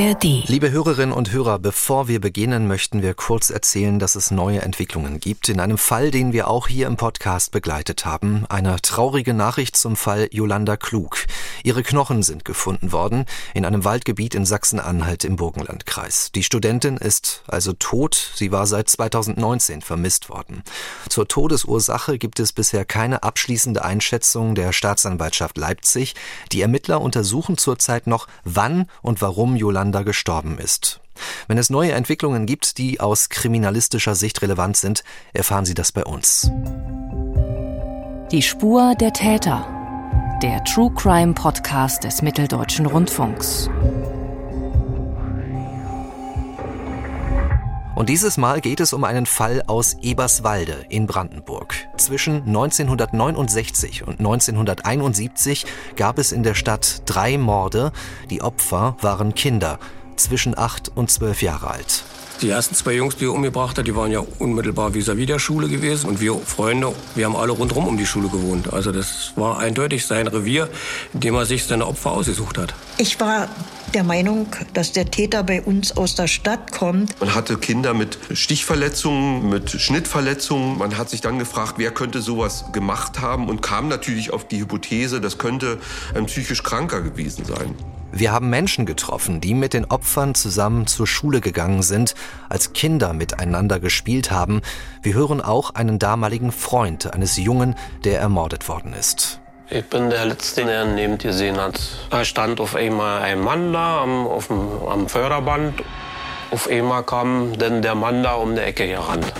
ARD. Liebe Hörerinnen und Hörer, bevor wir beginnen, möchten wir kurz erzählen, dass es neue Entwicklungen gibt. In einem Fall, den wir auch hier im Podcast begleitet haben. Eine traurige Nachricht zum Fall Jolanda Klug. Ihre Knochen sind gefunden worden in einem Waldgebiet in Sachsen-Anhalt im Burgenlandkreis. Die Studentin ist also tot. Sie war seit 2019 vermisst worden. Zur Todesursache gibt es bisher keine abschließende Einschätzung der Staatsanwaltschaft Leipzig. Die Ermittler untersuchen zurzeit noch, wann und warum Yolanda gestorben ist. Wenn es neue Entwicklungen gibt, die aus kriminalistischer Sicht relevant sind, erfahren Sie das bei uns. Die Spur der Täter. Der True Crime Podcast des Mitteldeutschen Rundfunks. Und dieses Mal geht es um einen Fall aus Eberswalde in Brandenburg. Zwischen 1969 und 1971 gab es in der Stadt drei Morde. Die Opfer waren Kinder zwischen acht und zwölf Jahre alt. Die ersten zwei Jungs, die er umgebracht hat, die waren ja unmittelbar vis-à-vis der Schule gewesen. Und wir Freunde, wir haben alle rundherum um die Schule gewohnt. Also das war eindeutig sein Revier, in dem er sich seine Opfer ausgesucht hat. Ich war der Meinung, dass der Täter bei uns aus der Stadt kommt. Man hatte Kinder mit Stichverletzungen, mit Schnittverletzungen. Man hat sich dann gefragt, wer könnte sowas gemacht haben und kam natürlich auf die Hypothese, das könnte ein psychisch Kranker gewesen sein. Wir haben Menschen getroffen, die mit den Opfern zusammen zur Schule gegangen sind, als Kinder miteinander gespielt haben. Wir hören auch einen damaligen Freund eines Jungen, der ermordet worden ist. Ich bin der Letzte, der neben dir gesehen hat. Da stand auf einmal ein Mann da am, auf dem, am Förderband. Auf einmal kam dann der Mann da um die Ecke gerannt.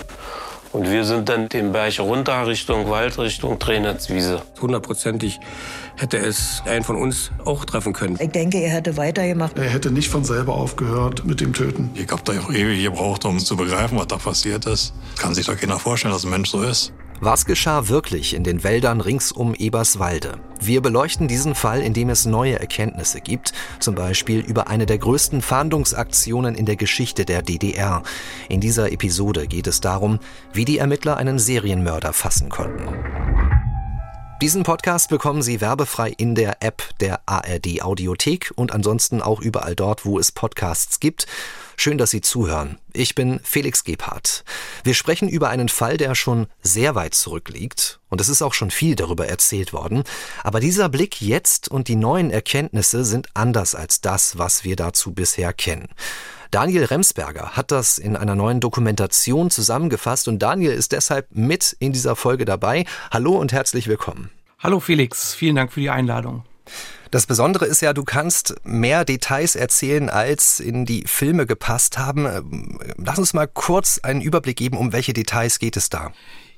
Und wir sind dann den Berg runter Richtung Wald, Richtung Trainerswiese. Hundertprozentig hätte es einen von uns auch treffen können. Ich denke, er hätte weitergemacht. Er hätte nicht von selber aufgehört mit dem Töten. Ich habe da auch ewig gebraucht, um zu begreifen, was da passiert ist. Kann sich doch keiner vorstellen, dass ein Mensch so ist. Was geschah wirklich in den Wäldern rings um Eberswalde? Wir beleuchten diesen Fall, indem es neue Erkenntnisse gibt, zum Beispiel über eine der größten Fahndungsaktionen in der Geschichte der DDR. In dieser Episode geht es darum, wie die Ermittler einen Serienmörder fassen konnten. Diesen Podcast bekommen Sie werbefrei in der App der ARD Audiothek und ansonsten auch überall dort, wo es Podcasts gibt. Schön, dass Sie zuhören. Ich bin Felix Gebhardt. Wir sprechen über einen Fall, der schon sehr weit zurückliegt. Und es ist auch schon viel darüber erzählt worden. Aber dieser Blick jetzt und die neuen Erkenntnisse sind anders als das, was wir dazu bisher kennen. Daniel Remsberger hat das in einer neuen Dokumentation zusammengefasst und Daniel ist deshalb mit in dieser Folge dabei. Hallo und herzlich willkommen. Hallo Felix, vielen Dank für die Einladung. Das Besondere ist ja, du kannst mehr Details erzählen, als in die Filme gepasst haben. Lass uns mal kurz einen Überblick geben, um welche Details geht es da.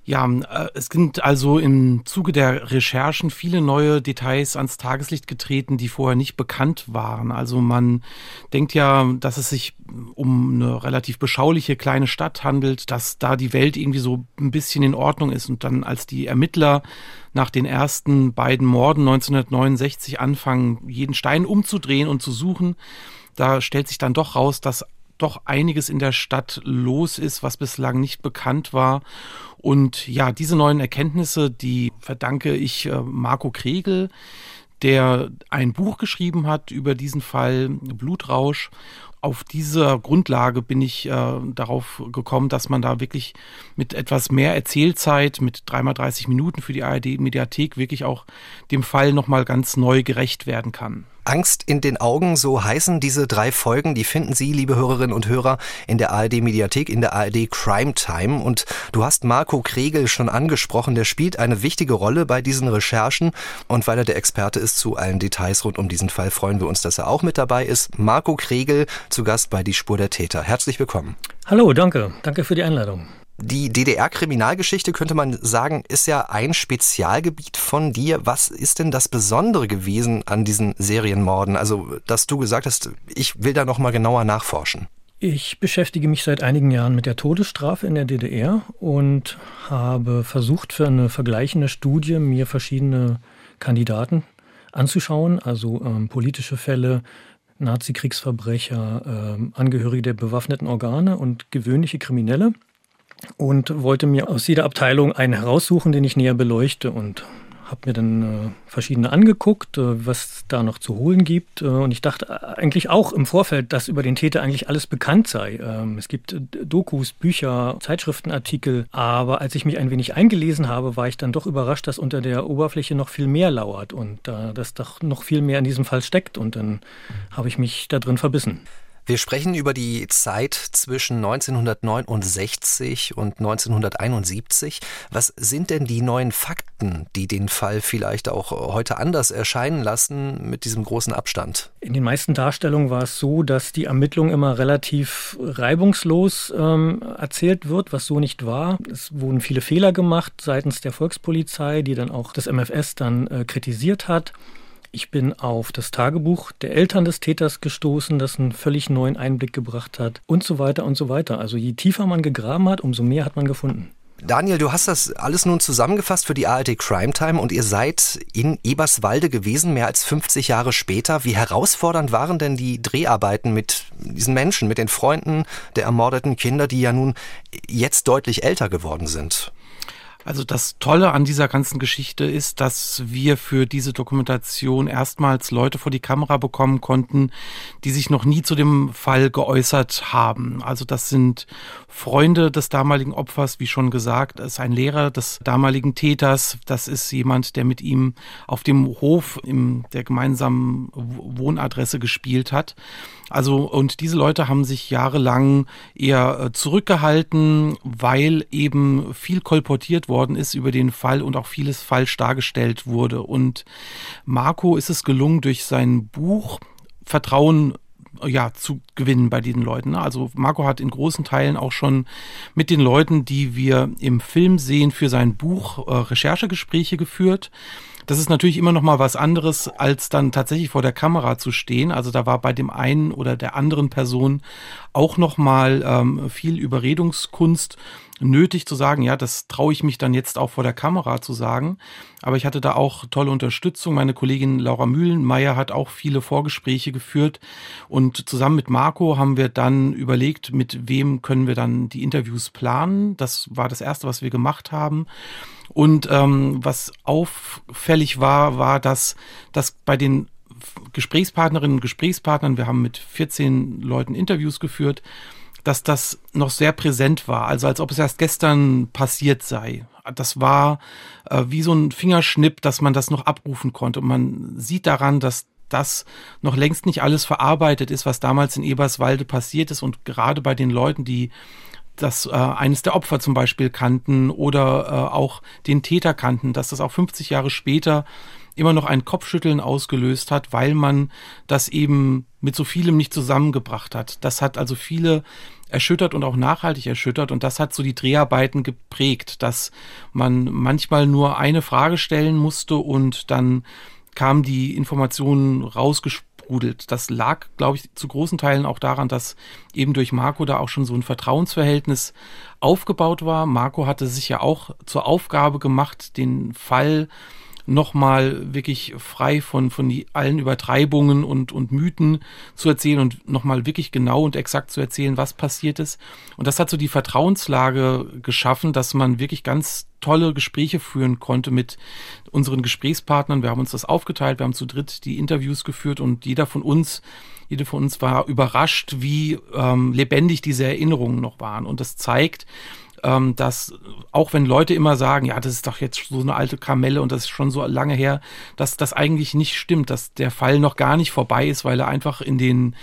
Ja, äh, es sind also im Zuge der Recherchen viele neue Details ans Tageslicht getreten, die vorher nicht bekannt waren. Also man denkt ja, dass es sich um eine relativ beschauliche kleine Stadt handelt, dass da die Welt irgendwie so ein bisschen in Ordnung ist. Und dann als die Ermittler nach den ersten beiden Morden 1969 anfangen, jeden Stein umzudrehen und zu suchen, da stellt sich dann doch raus, dass doch einiges in der Stadt los ist, was bislang nicht bekannt war. Und ja, diese neuen Erkenntnisse, die verdanke ich äh, Marco Kregel, der ein Buch geschrieben hat über diesen Fall Blutrausch. Auf dieser Grundlage bin ich äh, darauf gekommen, dass man da wirklich mit etwas mehr Erzählzeit, mit dreimal 30 Minuten für die ARD-Mediathek wirklich auch dem Fall nochmal ganz neu gerecht werden kann. Angst in den Augen, so heißen diese drei Folgen. Die finden Sie, liebe Hörerinnen und Hörer, in der ARD Mediathek, in der ARD Crime Time. Und du hast Marco Kregel schon angesprochen. Der spielt eine wichtige Rolle bei diesen Recherchen. Und weil er der Experte ist zu allen Details rund um diesen Fall, freuen wir uns, dass er auch mit dabei ist. Marco Kregel zu Gast bei Die Spur der Täter. Herzlich willkommen. Hallo, danke. Danke für die Einladung. Die DDR-Kriminalgeschichte, könnte man sagen, ist ja ein Spezialgebiet von dir. Was ist denn das Besondere gewesen an diesen Serienmorden? Also, dass du gesagt hast, ich will da noch mal genauer nachforschen. Ich beschäftige mich seit einigen Jahren mit der Todesstrafe in der DDR und habe versucht, für eine vergleichende Studie mir verschiedene Kandidaten anzuschauen, also ähm, politische Fälle, Nazi-Kriegsverbrecher, ähm, Angehörige der bewaffneten Organe und gewöhnliche Kriminelle und wollte mir aus jeder Abteilung einen heraussuchen, den ich näher beleuchte und habe mir dann äh, verschiedene angeguckt, äh, was da noch zu holen gibt. Äh, und ich dachte eigentlich auch im Vorfeld, dass über den Täter eigentlich alles bekannt sei. Ähm, es gibt Dokus, Bücher, Zeitschriftenartikel. Aber als ich mich ein wenig eingelesen habe, war ich dann doch überrascht, dass unter der Oberfläche noch viel mehr lauert und dass doch noch viel mehr in diesem Fall steckt. Und dann habe ich mich da drin verbissen. Wir sprechen über die Zeit zwischen 1969 und 1971. Was sind denn die neuen Fakten, die den Fall vielleicht auch heute anders erscheinen lassen mit diesem großen Abstand? In den meisten Darstellungen war es so, dass die Ermittlung immer relativ reibungslos ähm, erzählt wird, was so nicht war. Es wurden viele Fehler gemacht seitens der Volkspolizei, die dann auch das MFS dann äh, kritisiert hat. Ich bin auf das Tagebuch der Eltern des Täters gestoßen, das einen völlig neuen Einblick gebracht hat und so weiter und so weiter. Also je tiefer man gegraben hat, umso mehr hat man gefunden. Daniel, du hast das alles nun zusammengefasst für die ARD Crime Time und ihr seid in Eberswalde gewesen, mehr als 50 Jahre später. Wie herausfordernd waren denn die Dreharbeiten mit diesen Menschen, mit den Freunden der ermordeten Kinder, die ja nun jetzt deutlich älter geworden sind? Also das Tolle an dieser ganzen Geschichte ist, dass wir für diese Dokumentation erstmals Leute vor die Kamera bekommen konnten, die sich noch nie zu dem Fall geäußert haben. Also das sind Freunde des damaligen Opfers, wie schon gesagt, ist ein Lehrer des damaligen Täters, das ist jemand, der mit ihm auf dem Hof in der gemeinsamen Wohnadresse gespielt hat. Also, und diese Leute haben sich jahrelang eher äh, zurückgehalten, weil eben viel kolportiert worden ist über den Fall und auch vieles falsch dargestellt wurde. Und Marco ist es gelungen, durch sein Buch Vertrauen ja, zu gewinnen bei diesen Leuten. Also Marco hat in großen Teilen auch schon mit den Leuten, die wir im Film sehen, für sein Buch äh, Recherchegespräche geführt. Das ist natürlich immer noch mal was anderes, als dann tatsächlich vor der Kamera zu stehen. Also da war bei dem einen oder der anderen Person auch noch mal ähm, viel Überredungskunst nötig zu sagen, ja, das traue ich mich dann jetzt auch vor der Kamera zu sagen. Aber ich hatte da auch tolle Unterstützung. Meine Kollegin Laura Mühlenmeier hat auch viele Vorgespräche geführt. Und zusammen mit Marco haben wir dann überlegt, mit wem können wir dann die Interviews planen. Das war das Erste, was wir gemacht haben. Und ähm, was auffällig war, war, dass, dass bei den Gesprächspartnerinnen und Gesprächspartnern, wir haben mit 14 Leuten Interviews geführt, dass das noch sehr präsent war, also als ob es erst gestern passiert sei. Das war äh, wie so ein Fingerschnipp, dass man das noch abrufen konnte. Und man sieht daran, dass das noch längst nicht alles verarbeitet ist, was damals in Eberswalde passiert ist. Und gerade bei den Leuten, die das äh, eines der Opfer zum Beispiel kannten oder äh, auch den Täter kannten, dass das auch 50 Jahre später immer noch ein Kopfschütteln ausgelöst hat, weil man das eben mit so vielem nicht zusammengebracht hat. Das hat also viele erschüttert und auch nachhaltig erschüttert und das hat so die Dreharbeiten geprägt, dass man manchmal nur eine Frage stellen musste und dann kam die Information rausgesprudelt. Das lag, glaube ich, zu großen Teilen auch daran, dass eben durch Marco da auch schon so ein Vertrauensverhältnis aufgebaut war. Marco hatte sich ja auch zur Aufgabe gemacht, den Fall nochmal wirklich frei von, von die, allen Übertreibungen und, und Mythen zu erzählen und nochmal wirklich genau und exakt zu erzählen, was passiert ist. Und das hat so die Vertrauenslage geschaffen, dass man wirklich ganz tolle Gespräche führen konnte mit unseren Gesprächspartnern. Wir haben uns das aufgeteilt, wir haben zu dritt die Interviews geführt und jeder von uns, jede von uns war überrascht, wie ähm, lebendig diese Erinnerungen noch waren. Und das zeigt, ähm, dass auch wenn Leute immer sagen, ja, das ist doch jetzt so eine alte Kamelle und das ist schon so lange her, dass das eigentlich nicht stimmt, dass der Fall noch gar nicht vorbei ist, weil er einfach in den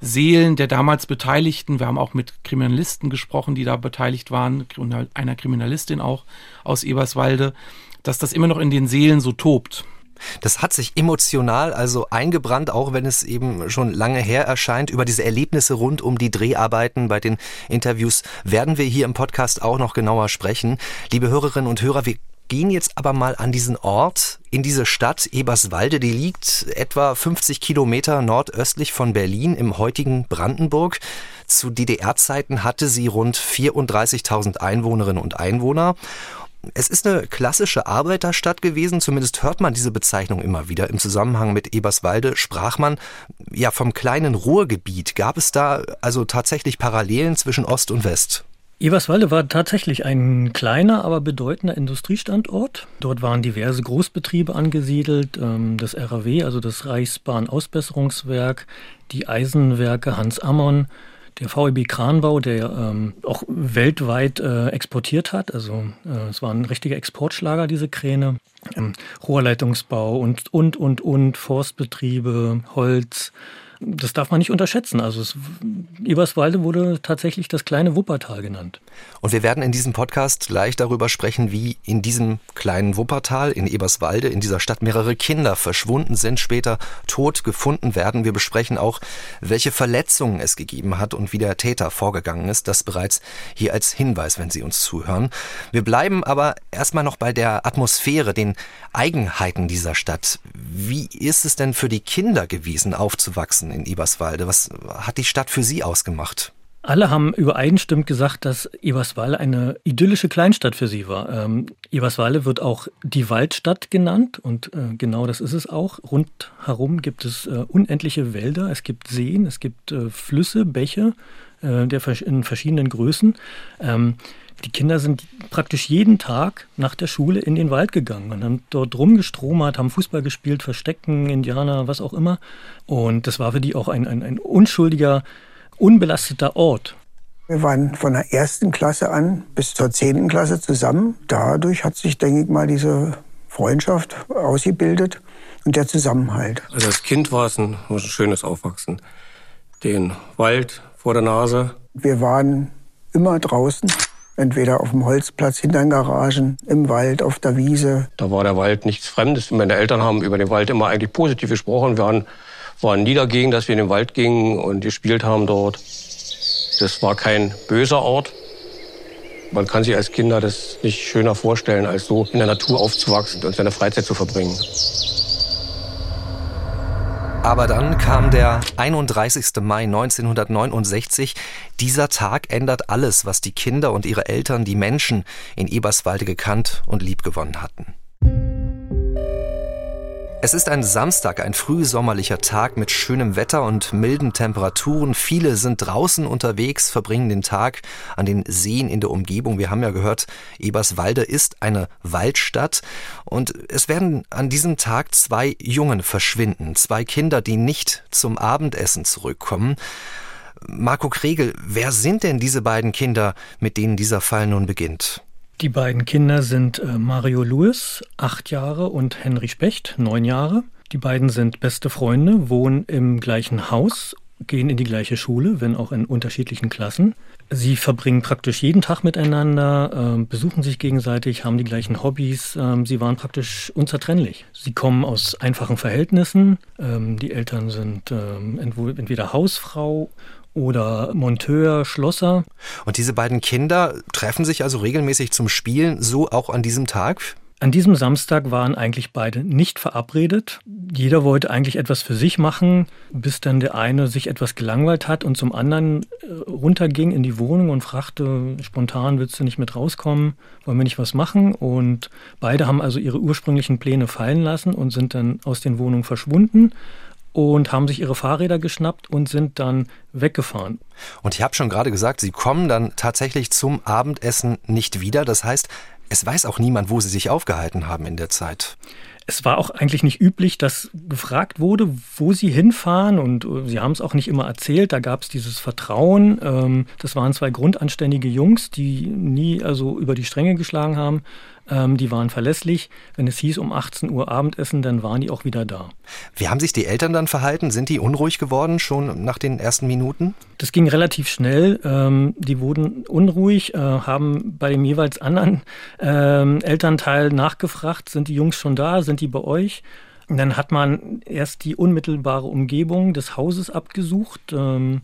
Seelen der damals Beteiligten, wir haben auch mit Kriminalisten gesprochen, die da beteiligt waren, einer Kriminalistin auch aus Eberswalde, dass das immer noch in den Seelen so tobt. Das hat sich emotional also eingebrannt, auch wenn es eben schon lange her erscheint. Über diese Erlebnisse rund um die Dreharbeiten bei den Interviews werden wir hier im Podcast auch noch genauer sprechen. Liebe Hörerinnen und Hörer, wir gehen jetzt aber mal an diesen Ort, in diese Stadt Eberswalde, die liegt etwa 50 Kilometer nordöstlich von Berlin im heutigen Brandenburg. Zu DDR-Zeiten hatte sie rund 34.000 Einwohnerinnen und Einwohner. Es ist eine klassische Arbeiterstadt gewesen, zumindest hört man diese Bezeichnung immer wieder. Im Zusammenhang mit Eberswalde sprach man ja vom kleinen Ruhrgebiet. Gab es da also tatsächlich Parallelen zwischen Ost und West? Eberswalde war tatsächlich ein kleiner, aber bedeutender Industriestandort. Dort waren diverse Großbetriebe angesiedelt, ähm, das RAW, also das Reichsbahnausbesserungswerk, die Eisenwerke Hans Ammon, der VEB Kranbau, der ähm, auch weltweit äh, exportiert hat. Also äh, es war ein richtiger Exportschlager, diese Kräne. Ähm, Rohrleitungsbau und, und, und, und, Forstbetriebe, Holz, das darf man nicht unterschätzen. Also es, Eberswalde wurde tatsächlich das kleine Wuppertal genannt. Und wir werden in diesem Podcast gleich darüber sprechen, wie in diesem kleinen Wuppertal, in Eberswalde, in dieser Stadt mehrere Kinder verschwunden sind, später tot gefunden werden. Wir besprechen auch, welche Verletzungen es gegeben hat und wie der Täter vorgegangen ist. Das bereits hier als Hinweis, wenn Sie uns zuhören. Wir bleiben aber erstmal noch bei der Atmosphäre, den Eigenheiten dieser Stadt. Wie ist es denn für die Kinder gewesen, aufzuwachsen in Eberswalde? Was hat die Stadt für Sie ausgemacht? Alle haben übereinstimmend gesagt, dass Eberswalde eine idyllische Kleinstadt für sie war. Ähm, Eberswalde wird auch die Waldstadt genannt und äh, genau das ist es auch. Rundherum gibt es äh, unendliche Wälder, es gibt Seen, es gibt äh, Flüsse, Bäche äh, der, in verschiedenen Größen. Ähm, die Kinder sind praktisch jeden Tag nach der Schule in den Wald gegangen und haben dort rumgestromert, haben Fußball gespielt, Verstecken, Indianer, was auch immer. Und das war für die auch ein, ein, ein unschuldiger, unbelasteter Ort. Wir waren von der ersten Klasse an bis zur zehnten Klasse zusammen. Dadurch hat sich, denke ich mal, diese Freundschaft ausgebildet und der Zusammenhalt. Also als Kind war es ein, ein schönes Aufwachsen. Den Wald vor der Nase. Wir waren immer draußen. Entweder auf dem Holzplatz, hinter den Garagen, im Wald, auf der Wiese. Da war der Wald nichts Fremdes. Meine Eltern haben über den Wald immer eigentlich positiv gesprochen. Wir waren, nie dagegen, dass wir in den Wald gingen und gespielt haben dort. Das war kein böser Ort. Man kann sich als Kinder das nicht schöner vorstellen, als so in der Natur aufzuwachsen und seine Freizeit zu verbringen. Aber dann kam der 31. Mai 1969. Dieser Tag ändert alles, was die Kinder und ihre Eltern, die Menschen in Eberswalde gekannt und liebgewonnen hatten. Es ist ein Samstag, ein frühsommerlicher Tag mit schönem Wetter und milden Temperaturen. Viele sind draußen unterwegs, verbringen den Tag an den Seen in der Umgebung. Wir haben ja gehört, Eberswalde ist eine Waldstadt und es werden an diesem Tag zwei Jungen verschwinden, zwei Kinder, die nicht zum Abendessen zurückkommen. Marco Kregel, wer sind denn diese beiden Kinder, mit denen dieser Fall nun beginnt? Die beiden Kinder sind äh, Mario Lewis, acht Jahre, und Henry Specht, neun Jahre. Die beiden sind beste Freunde, wohnen im gleichen Haus, gehen in die gleiche Schule, wenn auch in unterschiedlichen Klassen. Sie verbringen praktisch jeden Tag miteinander, äh, besuchen sich gegenseitig, haben die gleichen Hobbys. Äh, sie waren praktisch unzertrennlich. Sie kommen aus einfachen Verhältnissen. Ähm, die Eltern sind ähm, entweder Hausfrau oder Monteur, Schlosser. Und diese beiden Kinder treffen sich also regelmäßig zum Spielen, so auch an diesem Tag? An diesem Samstag waren eigentlich beide nicht verabredet. Jeder wollte eigentlich etwas für sich machen, bis dann der eine sich etwas gelangweilt hat und zum anderen äh, runterging in die Wohnung und fragte, spontan willst du nicht mit rauskommen, wollen wir nicht was machen? Und beide haben also ihre ursprünglichen Pläne fallen lassen und sind dann aus den Wohnungen verschwunden und haben sich ihre Fahrräder geschnappt und sind dann weggefahren. Und ich habe schon gerade gesagt, sie kommen dann tatsächlich zum Abendessen nicht wieder. Das heißt, es weiß auch niemand, wo sie sich aufgehalten haben in der Zeit. Es war auch eigentlich nicht üblich, dass gefragt wurde, wo sie hinfahren und äh, sie haben es auch nicht immer erzählt. Da gab es dieses Vertrauen. Ähm, das waren zwei grundanständige Jungs, die nie also über die Stränge geschlagen haben. Ähm, die waren verlässlich. Wenn es hieß um 18 Uhr Abendessen, dann waren die auch wieder da. Wie haben sich die Eltern dann verhalten? Sind die unruhig geworden schon nach den ersten Minuten? Das ging relativ schnell. Ähm, die wurden unruhig, äh, haben bei dem jeweils anderen ähm, Elternteil nachgefragt, sind die Jungs schon da, sind die bei euch? Und dann hat man erst die unmittelbare Umgebung des Hauses abgesucht, ähm,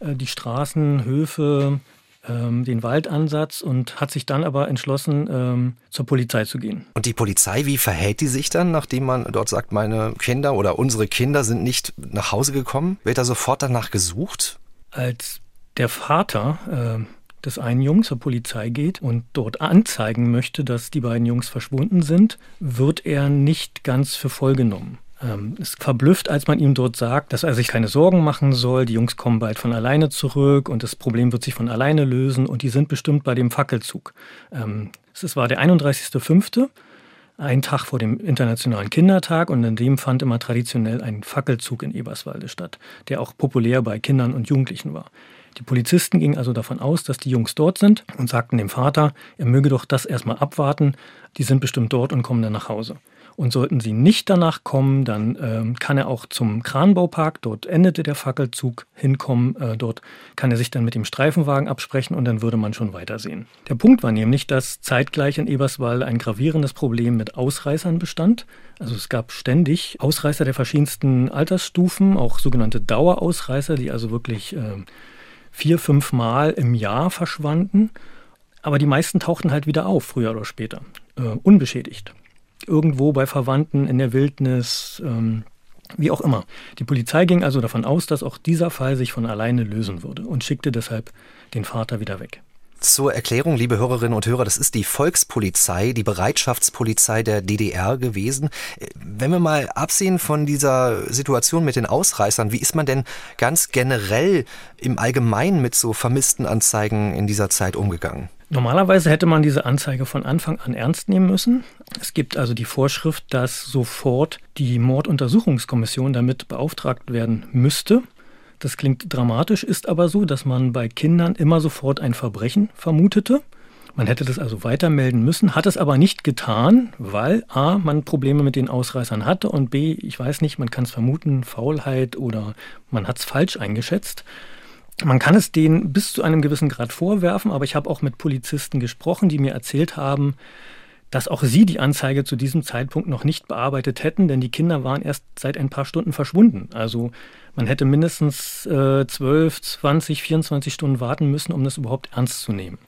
äh, die Straßen, Höfe, ähm, den Waldansatz und hat sich dann aber entschlossen, ähm, zur Polizei zu gehen. Und die Polizei, wie verhält die sich dann, nachdem man dort sagt, meine Kinder oder unsere Kinder sind nicht nach Hause gekommen? Wird da sofort danach gesucht? Als der Vater äh, des einen Jungs zur Polizei geht und dort anzeigen möchte, dass die beiden Jungs verschwunden sind, wird er nicht ganz für voll genommen. Ähm, ist verblüfft, als man ihm dort sagt, dass er sich keine Sorgen machen soll, die Jungs kommen bald von alleine zurück und das Problem wird sich von alleine lösen und die sind bestimmt bei dem Fackelzug. Ähm, es war der 31.05., ein Tag vor dem Internationalen Kindertag und in dem fand immer traditionell ein Fackelzug in Eberswalde statt, der auch populär bei Kindern und Jugendlichen war. Die Polizisten gingen also davon aus, dass die Jungs dort sind und sagten dem Vater, er möge doch das erstmal abwarten, die sind bestimmt dort und kommen dann nach Hause. Und sollten sie nicht danach kommen, dann äh, kann er auch zum Kranbaupark, dort endete der Fackelzug, hinkommen. Äh, dort kann er sich dann mit dem Streifenwagen absprechen und dann würde man schon weitersehen. Der Punkt war nämlich, dass zeitgleich in Eberswald ein gravierendes Problem mit Ausreißern bestand. Also es gab ständig Ausreißer der verschiedensten Altersstufen, auch sogenannte Dauerausreißer, die also wirklich äh, vier, fünf Mal im Jahr verschwanden. Aber die meisten tauchten halt wieder auf, früher oder später, äh, unbeschädigt irgendwo bei Verwandten in der Wildnis, ähm, wie auch immer. Die Polizei ging also davon aus, dass auch dieser Fall sich von alleine lösen würde und schickte deshalb den Vater wieder weg. Zur Erklärung, liebe Hörerinnen und Hörer, das ist die Volkspolizei, die Bereitschaftspolizei der DDR gewesen. Wenn wir mal absehen von dieser Situation mit den Ausreißern, wie ist man denn ganz generell im Allgemeinen mit so vermissten Anzeigen in dieser Zeit umgegangen? Normalerweise hätte man diese Anzeige von Anfang an ernst nehmen müssen. Es gibt also die Vorschrift, dass sofort die Morduntersuchungskommission damit beauftragt werden müsste. Das klingt dramatisch, ist aber so, dass man bei Kindern immer sofort ein Verbrechen vermutete. Man hätte das also weitermelden müssen, hat es aber nicht getan, weil a, man Probleme mit den Ausreißern hatte und b, ich weiß nicht, man kann es vermuten, Faulheit oder man hat es falsch eingeschätzt. Man kann es denen bis zu einem gewissen Grad vorwerfen, aber ich habe auch mit Polizisten gesprochen, die mir erzählt haben, dass auch sie die Anzeige zu diesem Zeitpunkt noch nicht bearbeitet hätten, denn die Kinder waren erst seit ein paar Stunden verschwunden. Also man hätte mindestens äh, 12, 20, 24 Stunden warten müssen, um das überhaupt ernst zu nehmen.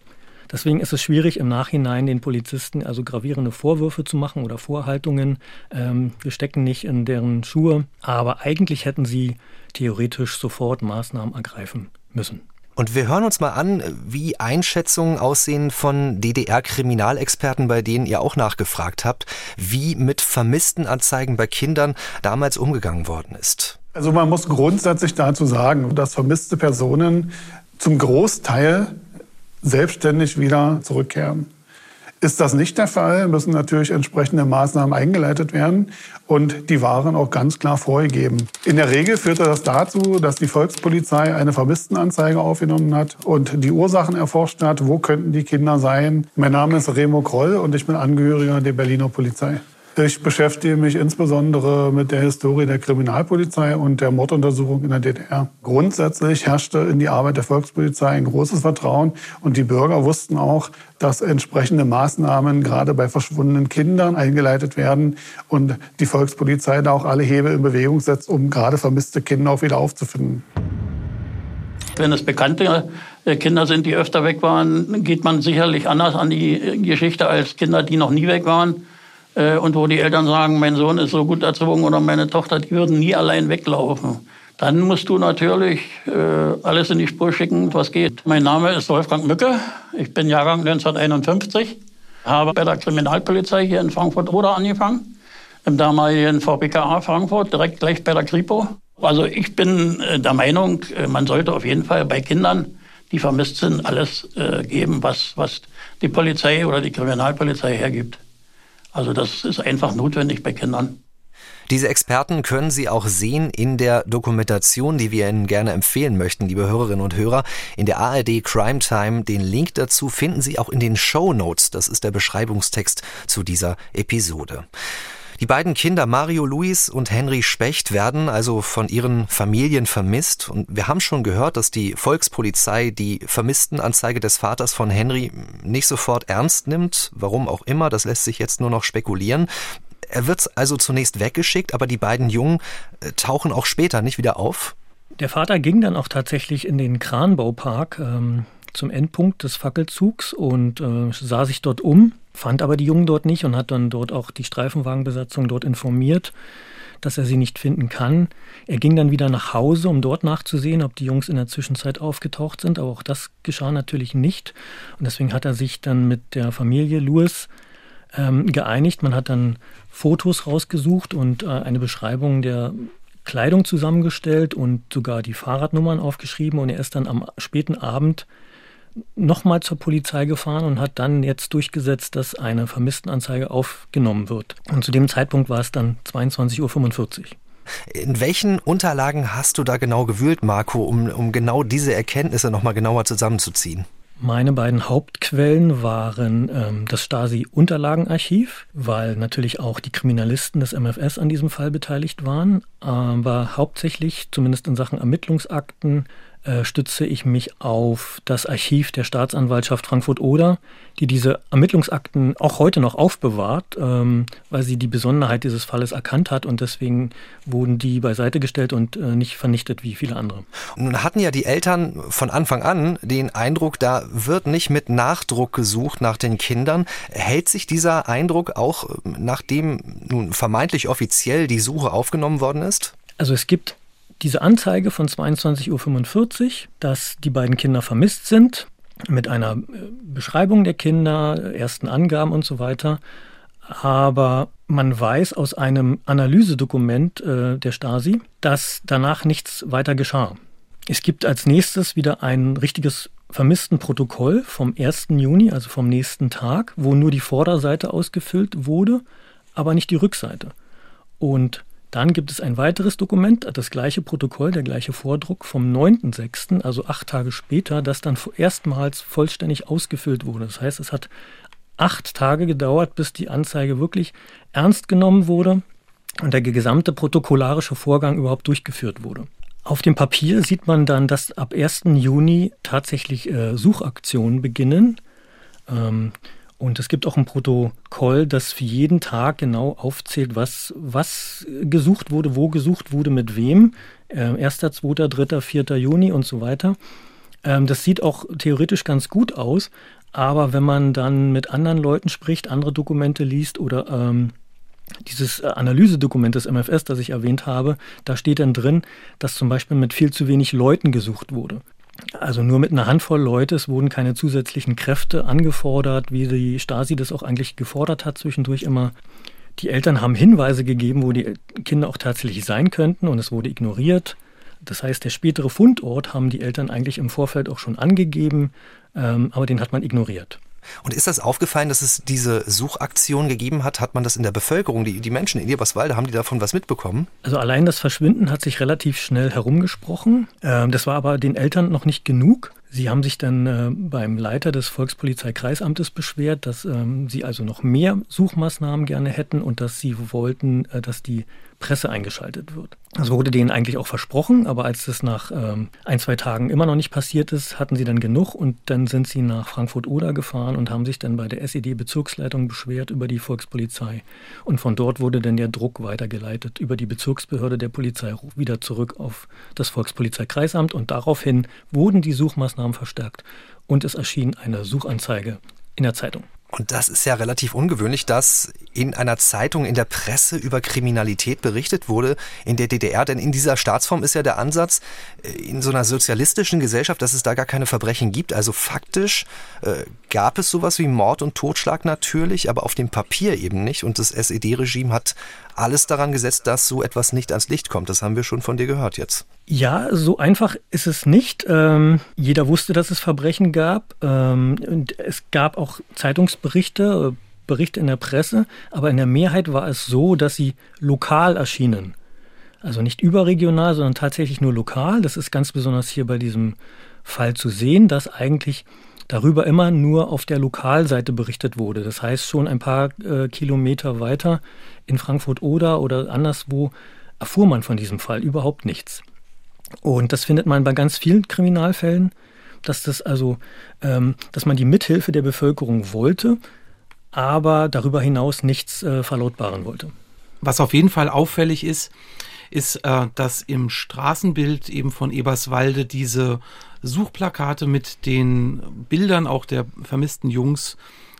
Deswegen ist es schwierig, im Nachhinein den Polizisten also gravierende Vorwürfe zu machen oder Vorhaltungen. Ähm, wir stecken nicht in deren Schuhe, aber eigentlich hätten sie theoretisch sofort Maßnahmen ergreifen müssen. Und wir hören uns mal an, wie Einschätzungen aussehen von DDR-Kriminalexperten, bei denen ihr auch nachgefragt habt, wie mit vermissten Anzeigen bei Kindern damals umgegangen worden ist. Also man muss grundsätzlich dazu sagen, dass vermisste Personen zum Großteil selbstständig wieder zurückkehren. Ist das nicht der Fall, müssen natürlich entsprechende Maßnahmen eingeleitet werden und die waren auch ganz klar vorgegeben. In der Regel führte das dazu, dass die Volkspolizei eine Vermisstenanzeige aufgenommen hat und die Ursachen erforscht hat, wo könnten die Kinder sein. Mein Name ist Remo Kroll und ich bin Angehöriger der Berliner Polizei. Ich beschäftige mich insbesondere mit der Historie der Kriminalpolizei und der Morduntersuchung in der DDR. Grundsätzlich herrschte in die Arbeit der Volkspolizei ein großes Vertrauen und die Bürger wussten auch, dass entsprechende Maßnahmen gerade bei verschwundenen Kindern eingeleitet werden und die Volkspolizei da auch alle Hebel in Bewegung setzt, um gerade vermisste Kinder auch wieder aufzufinden. Wenn es bekannte äh, Kinder sind, die öfter weg waren, geht man sicherlich anders an die Geschichte als Kinder, die noch nie weg waren. Äh, und wo die Eltern sagen, mein Sohn ist so gut erzogen oder meine Tochter, die würden nie allein weglaufen. Dann musst du natürlich äh, alles in die Spur schicken, was geht. Mein Name ist Wolfgang Mücke. Ich bin Jahrgang 1951. Habe bei der Kriminalpolizei hier in Frankfurt-Oder angefangen. Im damaligen VPKA Frankfurt, direkt gleich bei der Kripo. Also ich bin äh, der Meinung, äh, man sollte auf jeden Fall bei Kindern, die vermisst sind, alles äh, geben, was, was die Polizei oder die Kriminalpolizei hergibt. Also das ist einfach notwendig bei Kindern. Diese Experten können Sie auch sehen in der Dokumentation, die wir Ihnen gerne empfehlen möchten, liebe Hörerinnen und Hörer. In der ARD Crime Time. Den Link dazu finden Sie auch in den Show Notes. Das ist der Beschreibungstext zu dieser Episode. Die beiden Kinder Mario Luis und Henry Specht werden also von ihren Familien vermisst. Und wir haben schon gehört, dass die Volkspolizei die Vermisstenanzeige des Vaters von Henry nicht sofort ernst nimmt. Warum auch immer, das lässt sich jetzt nur noch spekulieren. Er wird also zunächst weggeschickt, aber die beiden Jungen äh, tauchen auch später nicht wieder auf. Der Vater ging dann auch tatsächlich in den Kranbaupark ähm, zum Endpunkt des Fackelzugs und äh, sah sich dort um fand aber die Jungen dort nicht und hat dann dort auch die Streifenwagenbesatzung dort informiert, dass er sie nicht finden kann. Er ging dann wieder nach Hause, um dort nachzusehen, ob die Jungs in der Zwischenzeit aufgetaucht sind, aber auch das geschah natürlich nicht. Und deswegen hat er sich dann mit der Familie Louis ähm, geeinigt. Man hat dann Fotos rausgesucht und äh, eine Beschreibung der Kleidung zusammengestellt und sogar die Fahrradnummern aufgeschrieben. Und er ist dann am späten Abend nochmal zur Polizei gefahren und hat dann jetzt durchgesetzt, dass eine Vermisstenanzeige aufgenommen wird. Und zu dem Zeitpunkt war es dann 22.45 Uhr. In welchen Unterlagen hast du da genau gewühlt, Marco, um, um genau diese Erkenntnisse nochmal genauer zusammenzuziehen? Meine beiden Hauptquellen waren ähm, das Stasi-Unterlagenarchiv, weil natürlich auch die Kriminalisten des MFS an diesem Fall beteiligt waren, aber hauptsächlich, zumindest in Sachen Ermittlungsakten, äh, stütze ich mich auf das Archiv der Staatsanwaltschaft Frankfurt-Oder, die diese Ermittlungsakten auch heute noch aufbewahrt, ähm, weil sie die Besonderheit dieses Falles erkannt hat und deswegen wurden die beiseite gestellt und äh, nicht vernichtet wie viele andere. Nun hatten ja die Eltern von Anfang an den Eindruck, da wird nicht mit Nachdruck gesucht nach den Kindern. Hält sich dieser Eindruck auch, nachdem nun vermeintlich offiziell die Suche aufgenommen worden ist? Also es gibt diese Anzeige von 22.45 Uhr, dass die beiden Kinder vermisst sind, mit einer äh, Beschreibung der Kinder, ersten Angaben und so weiter. Aber man weiß aus einem Analysedokument äh, der Stasi, dass danach nichts weiter geschah. Es gibt als nächstes wieder ein richtiges Vermisstenprotokoll vom 1. Juni, also vom nächsten Tag, wo nur die Vorderseite ausgefüllt wurde, aber nicht die Rückseite. Und dann gibt es ein weiteres Dokument, das gleiche Protokoll, der gleiche Vordruck vom 9.6., also acht Tage später, das dann erstmals vollständig ausgefüllt wurde. Das heißt, es hat acht Tage gedauert, bis die Anzeige wirklich ernst genommen wurde und der gesamte protokollarische Vorgang überhaupt durchgeführt wurde. Auf dem Papier sieht man dann, dass ab 1. Juni tatsächlich äh, Suchaktionen beginnen. Ähm, und es gibt auch ein Protokoll, das für jeden Tag genau aufzählt, was, was gesucht wurde, wo gesucht wurde, mit wem. Äh, 1., 2., 3., 4. Juni und so weiter. Ähm, das sieht auch theoretisch ganz gut aus, aber wenn man dann mit anderen Leuten spricht, andere Dokumente liest oder ähm, dieses Analysedokument des MFS, das ich erwähnt habe, da steht dann drin, dass zum Beispiel mit viel zu wenig Leuten gesucht wurde. Also nur mit einer Handvoll Leute, es wurden keine zusätzlichen Kräfte angefordert, wie die Stasi das auch eigentlich gefordert hat zwischendurch immer. Die Eltern haben Hinweise gegeben, wo die Kinder auch tatsächlich sein könnten und es wurde ignoriert. Das heißt, der spätere Fundort haben die Eltern eigentlich im Vorfeld auch schon angegeben, ähm, aber den hat man ignoriert. Und ist das aufgefallen, dass es diese Suchaktion gegeben hat? Hat man das in der Bevölkerung, die, die Menschen in Eberswalde, haben die davon was mitbekommen? Also allein das Verschwinden hat sich relativ schnell herumgesprochen. Ähm, das war aber den Eltern noch nicht genug. Sie haben sich dann äh, beim Leiter des Volkspolizeikreisamtes beschwert, dass ähm, sie also noch mehr Suchmaßnahmen gerne hätten und dass sie wollten, äh, dass die Presse eingeschaltet wird. Das wurde denen eigentlich auch versprochen, aber als das nach ähm, ein, zwei Tagen immer noch nicht passiert ist, hatten sie dann genug und dann sind sie nach Frankfurt-Oder gefahren und haben sich dann bei der SED-Bezirksleitung beschwert über die Volkspolizei. Und von dort wurde dann der Druck weitergeleitet über die Bezirksbehörde der Polizei wieder zurück auf das Volkspolizeikreisamt und daraufhin wurden die Suchmaßnahmen verstärkt und es erschien eine Suchanzeige in der Zeitung. Und das ist ja relativ ungewöhnlich, dass in einer Zeitung in der Presse über Kriminalität berichtet wurde in der DDR. Denn in dieser Staatsform ist ja der Ansatz, äh, in so einer sozialistischen Gesellschaft, dass es da gar keine Verbrechen gibt. Also faktisch äh, gab es sowas wie Mord und Totschlag natürlich, aber auf dem Papier eben nicht. Und das SED-Regime hat alles daran gesetzt, dass so etwas nicht ans Licht kommt. Das haben wir schon von dir gehört jetzt. Ja, so einfach ist es nicht. Ähm, jeder wusste, dass es Verbrechen gab. Ähm, und es gab auch Zeitungsberichte, Berichte in der Presse, aber in der Mehrheit war es so, dass sie lokal erschienen. Also nicht überregional, sondern tatsächlich nur lokal. Das ist ganz besonders hier bei diesem Fall zu sehen, dass eigentlich darüber immer nur auf der Lokalseite berichtet wurde. Das heißt, schon ein paar äh, Kilometer weiter in Frankfurt-Oder oder anderswo erfuhr man von diesem Fall überhaupt nichts. Und das findet man bei ganz vielen Kriminalfällen, dass das also, ähm, dass man die Mithilfe der Bevölkerung wollte, aber darüber hinaus nichts äh, verlautbaren wollte. Was auf jeden Fall auffällig ist, ist, äh, dass im Straßenbild eben von Eberswalde diese Suchplakate mit den Bildern auch der vermissten Jungs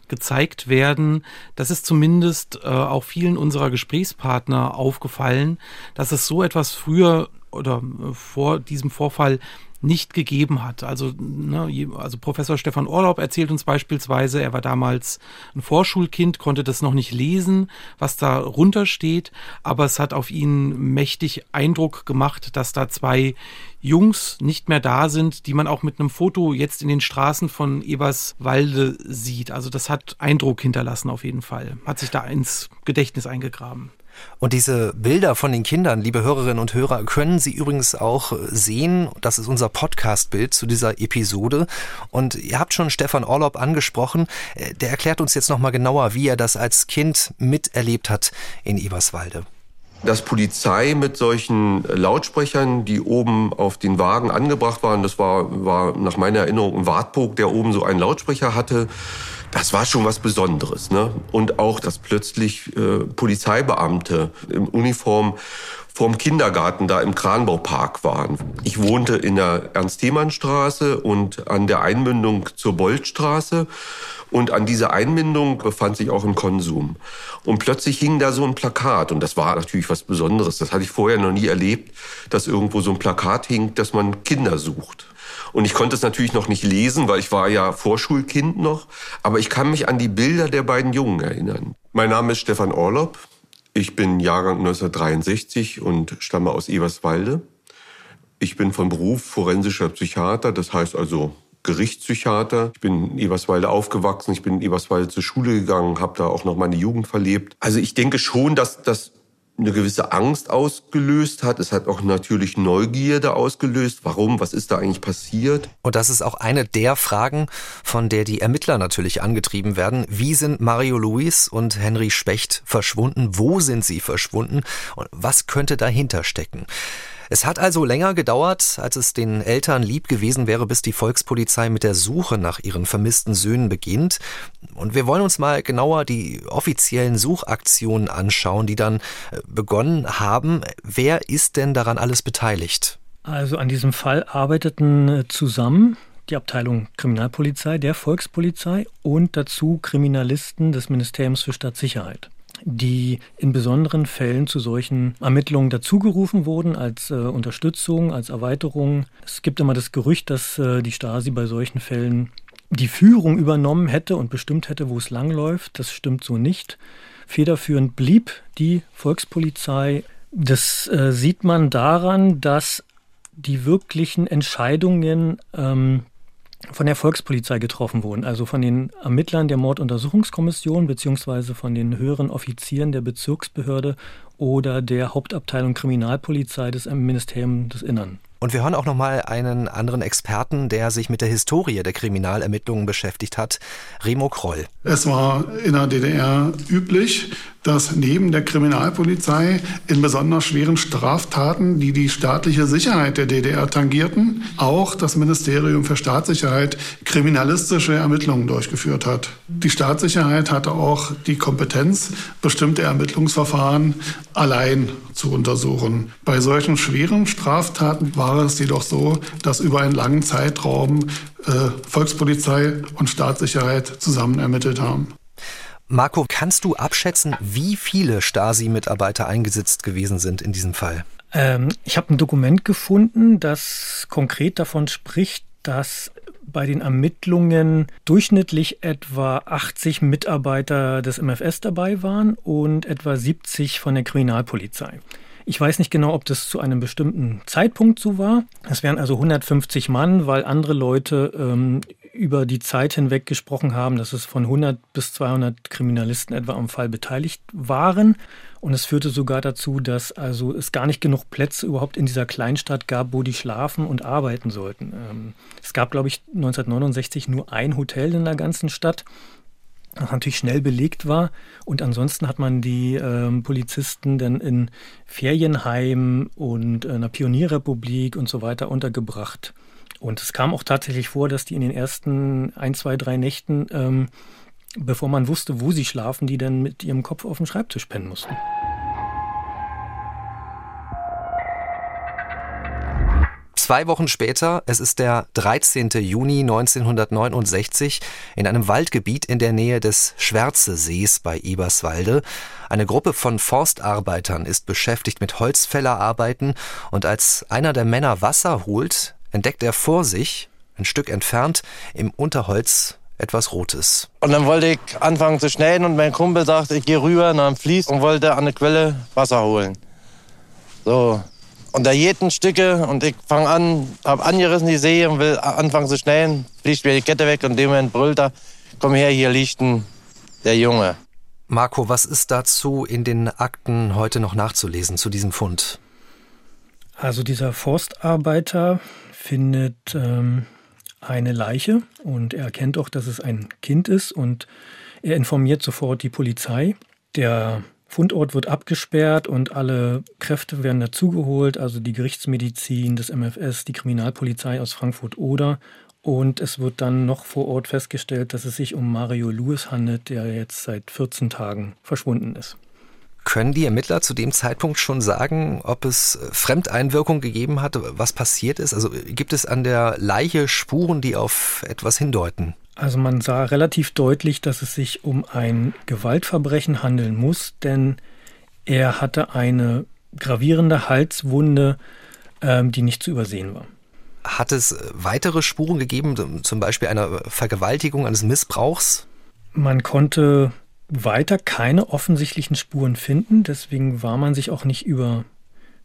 gezeigt werden. Das ist zumindest äh, auch vielen unserer Gesprächspartner aufgefallen, dass es so etwas früher oder äh, vor diesem Vorfall nicht gegeben hat. Also, ne, also Professor Stefan Orlaub erzählt uns beispielsweise, er war damals ein Vorschulkind, konnte das noch nicht lesen, was da runtersteht, aber es hat auf ihn mächtig Eindruck gemacht, dass da zwei Jungs nicht mehr da sind, die man auch mit einem Foto jetzt in den Straßen von Eberswalde sieht. Also das hat Eindruck hinterlassen auf jeden Fall, hat sich da ins Gedächtnis eingegraben. Und diese Bilder von den Kindern, liebe Hörerinnen und Hörer, können Sie übrigens auch sehen. Das ist unser Podcast-Bild zu dieser Episode. Und ihr habt schon Stefan Orlob angesprochen. Äh, der erklärt uns jetzt nochmal genauer, wie er das als Kind miterlebt hat in Eberswalde dass Polizei mit solchen Lautsprechern, die oben auf den Wagen angebracht waren, das war, war nach meiner Erinnerung ein Wartburg, der oben so einen Lautsprecher hatte, das war schon was Besonderes. Ne? Und auch, dass plötzlich äh, Polizeibeamte in Uniform vorm Kindergarten da im Kranbaupark waren. Ich wohnte in der Ernst-Thiemann-Straße und an der Einmündung zur Boltstraße. Und an dieser Einmündung befand sich auch ein Konsum. Und plötzlich hing da so ein Plakat. Und das war natürlich was Besonderes. Das hatte ich vorher noch nie erlebt, dass irgendwo so ein Plakat hing, dass man Kinder sucht. Und ich konnte es natürlich noch nicht lesen, weil ich war ja Vorschulkind noch. Aber ich kann mich an die Bilder der beiden Jungen erinnern. Mein Name ist Stefan Orlob. Ich bin Jahrgang 1963 und stamme aus Eberswalde. Ich bin von Beruf forensischer Psychiater, das heißt also Gerichtspsychiater. Ich bin in Eberswalde aufgewachsen, ich bin in Eberswalde zur Schule gegangen, habe da auch noch meine Jugend verlebt. Also ich denke schon, dass das eine gewisse Angst ausgelöst hat. Es hat auch natürlich Neugierde ausgelöst. Warum? Was ist da eigentlich passiert? Und das ist auch eine der Fragen, von der die Ermittler natürlich angetrieben werden. Wie sind Mario Luis und Henry Specht verschwunden? Wo sind sie verschwunden? Und was könnte dahinter stecken? Es hat also länger gedauert, als es den Eltern lieb gewesen wäre, bis die Volkspolizei mit der Suche nach ihren vermissten Söhnen beginnt. Und wir wollen uns mal genauer die offiziellen Suchaktionen anschauen, die dann äh, begonnen haben. Wer ist denn daran alles beteiligt? Also an diesem Fall arbeiteten äh, zusammen die Abteilung Kriminalpolizei, der Volkspolizei und dazu Kriminalisten des Ministeriums für Stadtsicherheit die in besonderen Fällen zu solchen Ermittlungen dazugerufen wurden als äh, Unterstützung, als Erweiterung. Es gibt immer das Gerücht, dass äh, die Stasi bei solchen Fällen die Führung übernommen hätte und bestimmt hätte, wo es langläuft. Das stimmt so nicht. Federführend blieb die Volkspolizei. Das äh, sieht man daran, dass die wirklichen Entscheidungen ähm, von der Volkspolizei getroffen wurden, also von den Ermittlern der Morduntersuchungskommission beziehungsweise von den höheren Offizieren der Bezirksbehörde oder der Hauptabteilung Kriminalpolizei des Ministeriums des Innern. Und wir hören auch noch mal einen anderen Experten, der sich mit der Historie der Kriminalermittlungen beschäftigt hat, Remo Kroll. Es war in der DDR üblich, dass neben der Kriminalpolizei in besonders schweren Straftaten, die die staatliche Sicherheit der DDR tangierten, auch das Ministerium für Staatssicherheit kriminalistische Ermittlungen durchgeführt hat. Die Staatssicherheit hatte auch die Kompetenz, bestimmte Ermittlungsverfahren allein zu untersuchen. Bei solchen schweren Straftaten war es jedoch so, dass über einen langen Zeitraum äh, Volkspolizei und Staatssicherheit zusammen ermittelt haben. Marco, kannst du abschätzen, wie viele Stasi-Mitarbeiter eingesetzt gewesen sind in diesem Fall? Ähm, ich habe ein Dokument gefunden, das konkret davon spricht, dass bei den Ermittlungen durchschnittlich etwa 80 Mitarbeiter des MFS dabei waren und etwa 70 von der Kriminalpolizei. Ich weiß nicht genau, ob das zu einem bestimmten Zeitpunkt so war. Es wären also 150 Mann, weil andere Leute ähm, über die Zeit hinweg gesprochen haben, dass es von 100 bis 200 Kriminalisten etwa am Fall beteiligt waren. Und es führte sogar dazu, dass also es gar nicht genug Plätze überhaupt in dieser Kleinstadt gab, wo die schlafen und arbeiten sollten. Ähm, es gab, glaube ich, 1969 nur ein Hotel in der ganzen Stadt, das natürlich schnell belegt war. Und ansonsten hat man die ähm, Polizisten dann in Ferienheimen und äh, einer Pionierrepublik und so weiter untergebracht. Und es kam auch tatsächlich vor, dass die in den ersten ein, zwei, drei Nächten, ähm, bevor man wusste, wo sie schlafen, die dann mit ihrem Kopf auf dem Schreibtisch pennen mussten. Zwei Wochen später, es ist der 13. Juni 1969, in einem Waldgebiet in der Nähe des Schwärzesees bei Eberswalde. Eine Gruppe von Forstarbeitern ist beschäftigt mit Holzfällerarbeiten und als einer der Männer Wasser holt, entdeckt er vor sich, ein Stück entfernt, im Unterholz etwas Rotes. Und dann wollte ich anfangen zu schneiden und mein Kumpel sagte, ich gehe rüber nach dem Fließ und wollte an der Quelle Wasser holen. So, und da jeden Stücke und ich fange an, habe angerissen die See und will anfangen zu schnellen, fliegt mir die Kette weg und in dem Moment brüllt er, komm her, hier liegt ein, der Junge. Marco, was ist dazu in den Akten heute noch nachzulesen zu diesem Fund? Also dieser Forstarbeiter findet ähm, eine Leiche und er erkennt auch, dass es ein Kind ist und er informiert sofort die Polizei. Der Fundort wird abgesperrt und alle Kräfte werden dazugeholt, also die Gerichtsmedizin, das MFS, die Kriminalpolizei aus Frankfurt-Oder. Und es wird dann noch vor Ort festgestellt, dass es sich um Mario Lewis handelt, der jetzt seit 14 Tagen verschwunden ist. Können die Ermittler zu dem Zeitpunkt schon sagen, ob es Fremdeinwirkung gegeben hat, was passiert ist? Also gibt es an der Leiche Spuren, die auf etwas hindeuten? Also man sah relativ deutlich, dass es sich um ein Gewaltverbrechen handeln muss, denn er hatte eine gravierende Halswunde, ähm, die nicht zu übersehen war. Hat es weitere Spuren gegeben, zum Beispiel einer Vergewaltigung, eines Missbrauchs? Man konnte weiter keine offensichtlichen Spuren finden, deswegen war man sich auch nicht über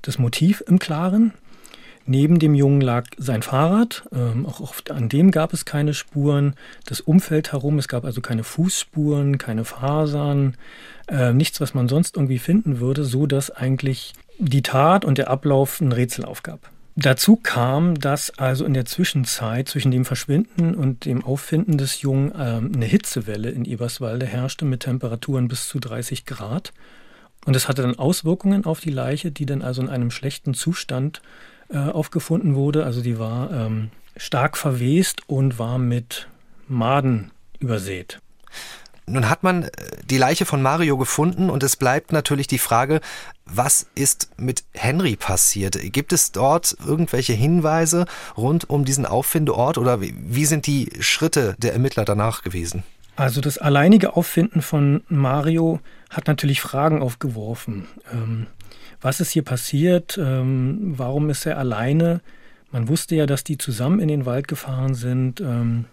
das Motiv im Klaren. Neben dem Jungen lag sein Fahrrad, ähm, auch oft an dem gab es keine Spuren. Das Umfeld herum, es gab also keine Fußspuren, keine Fasern, äh, nichts, was man sonst irgendwie finden würde, so dass eigentlich die Tat und der Ablauf ein Rätsel aufgab. Dazu kam, dass also in der Zwischenzeit zwischen dem Verschwinden und dem Auffinden des Jungen ähm, eine Hitzewelle in Eberswalde herrschte mit Temperaturen bis zu 30 Grad. Und es hatte dann Auswirkungen auf die Leiche, die dann also in einem schlechten Zustand äh, aufgefunden wurde. Also die war ähm, stark verwest und war mit Maden übersät. Nun hat man äh, die Leiche von Mario gefunden und es bleibt natürlich die Frage, was ist mit Henry passiert? Gibt es dort irgendwelche Hinweise rund um diesen Auffindeort oder wie sind die Schritte der Ermittler danach gewesen? Also das alleinige Auffinden von Mario hat natürlich Fragen aufgeworfen. Ähm, was ist hier passiert? Ähm, warum ist er alleine? Man wusste ja, dass die zusammen in den Wald gefahren sind. Ähm,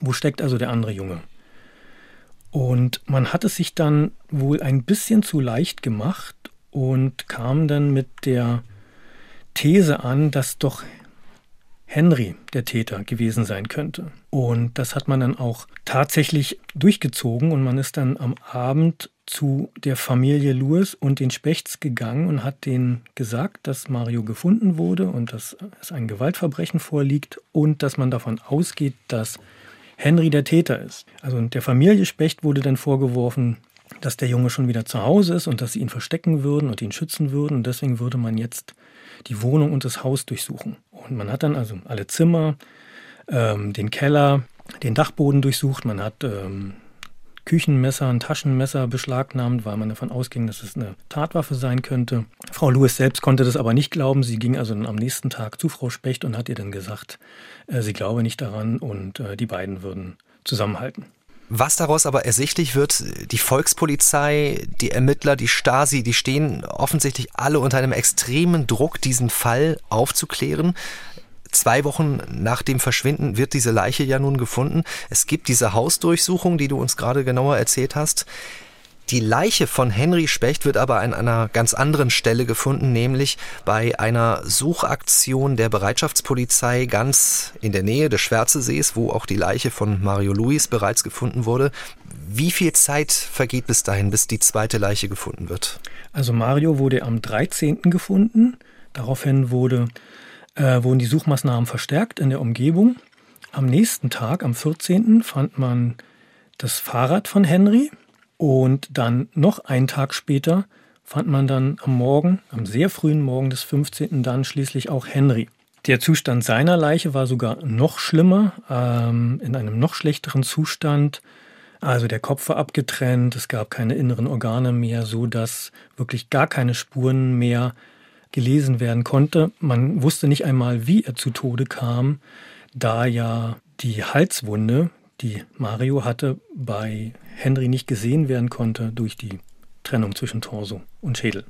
wo steckt also der andere Junge? Und man hat es sich dann wohl ein bisschen zu leicht gemacht und kam dann mit der These an, dass doch Henry der Täter gewesen sein könnte. Und das hat man dann auch tatsächlich durchgezogen und man ist dann am Abend zu der Familie Lewis und den Spechts gegangen und hat denen gesagt, dass Mario gefunden wurde und dass es ein Gewaltverbrechen vorliegt und dass man davon ausgeht, dass Henry der Täter ist. Also der Familie Specht wurde dann vorgeworfen, dass der Junge schon wieder zu Hause ist und dass sie ihn verstecken würden und ihn schützen würden. Und deswegen würde man jetzt die Wohnung und das Haus durchsuchen. Und man hat dann also alle Zimmer, ähm, den Keller, den Dachboden durchsucht. Man hat ähm, Küchenmesser, ein Taschenmesser beschlagnahmt, weil man davon ausging, dass es eine Tatwaffe sein könnte. Frau Lewis selbst konnte das aber nicht glauben. Sie ging also am nächsten Tag zu Frau Specht und hat ihr dann gesagt, äh, sie glaube nicht daran und äh, die beiden würden zusammenhalten. Was daraus aber ersichtlich wird, die Volkspolizei, die Ermittler, die Stasi, die stehen offensichtlich alle unter einem extremen Druck, diesen Fall aufzuklären. Zwei Wochen nach dem Verschwinden wird diese Leiche ja nun gefunden. Es gibt diese Hausdurchsuchung, die du uns gerade genauer erzählt hast. Die Leiche von Henry Specht wird aber an einer ganz anderen Stelle gefunden, nämlich bei einer Suchaktion der Bereitschaftspolizei ganz in der Nähe des Schwärzesees, wo auch die Leiche von Mario Luis bereits gefunden wurde. Wie viel Zeit vergeht bis dahin, bis die zweite Leiche gefunden wird? Also Mario wurde am 13. gefunden. Daraufhin wurde, äh, wurden die Suchmaßnahmen verstärkt in der Umgebung. Am nächsten Tag, am 14., fand man das Fahrrad von Henry und dann noch einen Tag später fand man dann am Morgen, am sehr frühen Morgen des 15. dann schließlich auch Henry. Der Zustand seiner Leiche war sogar noch schlimmer, ähm, in einem noch schlechteren Zustand. Also der Kopf war abgetrennt, es gab keine inneren Organe mehr, so dass wirklich gar keine Spuren mehr gelesen werden konnte. Man wusste nicht einmal, wie er zu Tode kam, da ja die Halswunde, die Mario hatte, bei Henry nicht gesehen werden konnte durch die Trennung zwischen Torso und Schädel.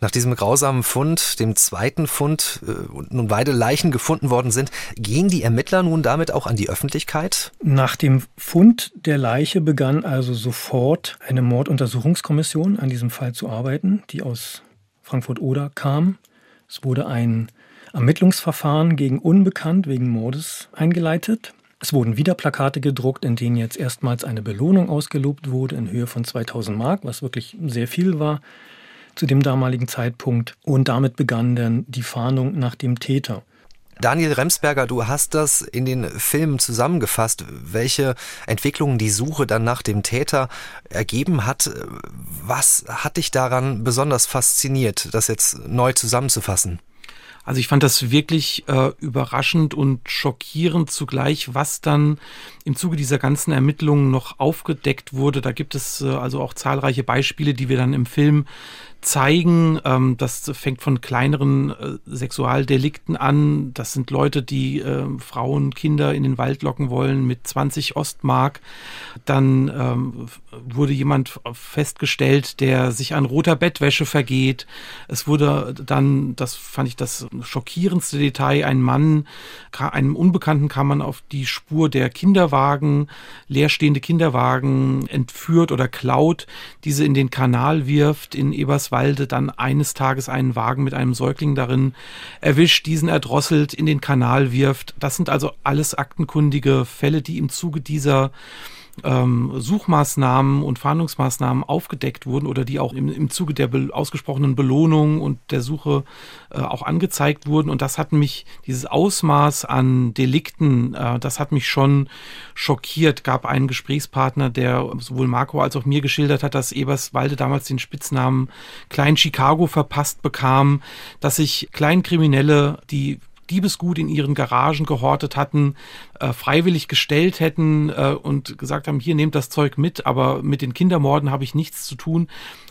Nach diesem grausamen Fund, dem zweiten Fund, äh, und nun beide Leichen gefunden worden sind, gehen die Ermittler nun damit auch an die Öffentlichkeit? Nach dem Fund der Leiche begann also sofort eine Morduntersuchungskommission an diesem Fall zu arbeiten, die aus Frankfurt-Oder kam. Es wurde ein Ermittlungsverfahren gegen Unbekannt wegen Mordes eingeleitet. Es wurden wieder Plakate gedruckt, in denen jetzt erstmals eine Belohnung ausgelobt wurde in Höhe von 2000 Mark, was wirklich sehr viel war zu dem damaligen Zeitpunkt. Und damit begann dann die Fahndung nach dem Täter. Daniel Remsberger, du hast das in den Filmen zusammengefasst, welche Entwicklungen die Suche dann nach dem Täter ergeben hat. Was hat dich daran besonders fasziniert, das jetzt neu zusammenzufassen? Also ich fand das wirklich äh, überraschend und schockierend zugleich, was dann im Zuge dieser ganzen Ermittlungen noch aufgedeckt wurde. Da gibt es äh, also auch zahlreiche Beispiele, die wir dann im Film zeigen. Ähm, das fängt von kleineren äh, Sexualdelikten an. Das sind Leute, die äh, Frauen, Kinder in den Wald locken wollen mit 20 Ostmark. Dann ähm, wurde jemand festgestellt, der sich an roter Bettwäsche vergeht. Es wurde dann, das fand ich das schockierendste Detail, ein Mann, einem Unbekannten kam man auf die Spur der Kinderwagen, leerstehende Kinderwagen entführt oder klaut, diese in den Kanal wirft in Eberswalde Walde dann eines Tages einen Wagen mit einem Säugling darin erwischt, diesen erdrosselt, in den Kanal wirft. Das sind also alles aktenkundige Fälle, die im Zuge dieser ähm, Suchmaßnahmen und Fahndungsmaßnahmen aufgedeckt wurden oder die auch im, im Zuge der be ausgesprochenen Belohnung und der Suche äh, auch angezeigt wurden. Und das hat mich, dieses Ausmaß an Delikten, äh, das hat mich schon schockiert. Gab einen Gesprächspartner, der sowohl Marco als auch mir geschildert hat, dass Eberswalde damals den Spitznamen Klein Chicago verpasst bekam, dass sich Kleinkriminelle, die Diebesgut in ihren Garagen gehortet hatten, äh, freiwillig gestellt hätten äh, und gesagt haben, hier nehmt das Zeug mit, aber mit den Kindermorden habe ich nichts zu tun.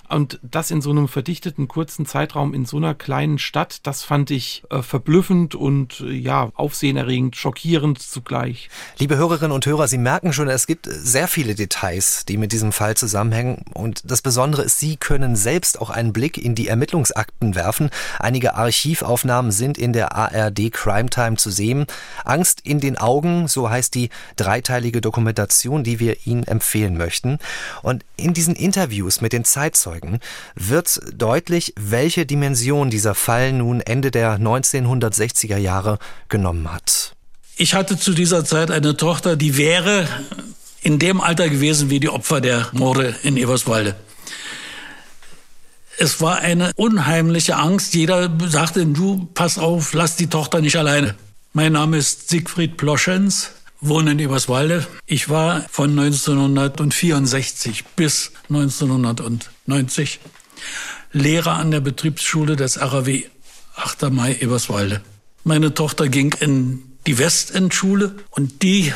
Und das in so einem verdichteten, kurzen Zeitraum in so einer kleinen Stadt, das fand ich äh, verblüffend und äh, ja, aufsehenerregend, schockierend zugleich. Liebe Hörerinnen und Hörer, Sie merken schon, es gibt sehr viele Details, die mit diesem Fall zusammenhängen. Und das Besondere ist, Sie können selbst auch einen Blick in die Ermittlungsakten werfen. Einige Archivaufnahmen sind in der ARD Crime Time zu sehen. Angst in den Augen, so heißt die dreiteilige Dokumentation, die wir Ihnen empfehlen möchten. Und in diesen Interviews mit den Zeitzeugen Zeitzeugen wird deutlich, welche Dimension dieser Fall nun Ende der 1960er Jahre genommen hat. Ich hatte zu dieser Zeit eine Tochter, die wäre in dem Alter gewesen wie die Opfer der Morde in Eberswalde. Es war eine unheimliche Angst. Jeder sagte, du, pass auf, lass die Tochter nicht alleine. Mein Name ist Siegfried Ploschens wohne in Eberswalde. Ich war von 1964 bis 1990 Lehrer an der Betriebsschule des RAW 8. Mai Eberswalde. Meine Tochter ging in die Westendschule und die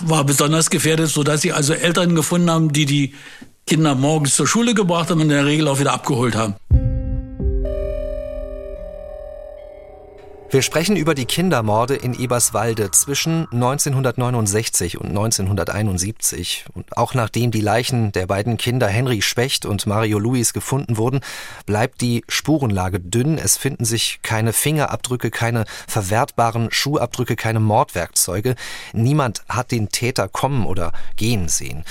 war besonders gefährdet, sodass sie also Eltern gefunden haben, die die Kinder morgens zur Schule gebracht haben und in der Regel auch wieder abgeholt haben. Wir sprechen über die Kindermorde in Eberswalde zwischen 1969 und 1971. Und auch nachdem die Leichen der beiden Kinder Henry Specht und Mario Luis gefunden wurden, bleibt die Spurenlage dünn. Es finden sich keine Fingerabdrücke, keine verwertbaren Schuhabdrücke, keine Mordwerkzeuge. Niemand hat den Täter kommen oder gehen sehen.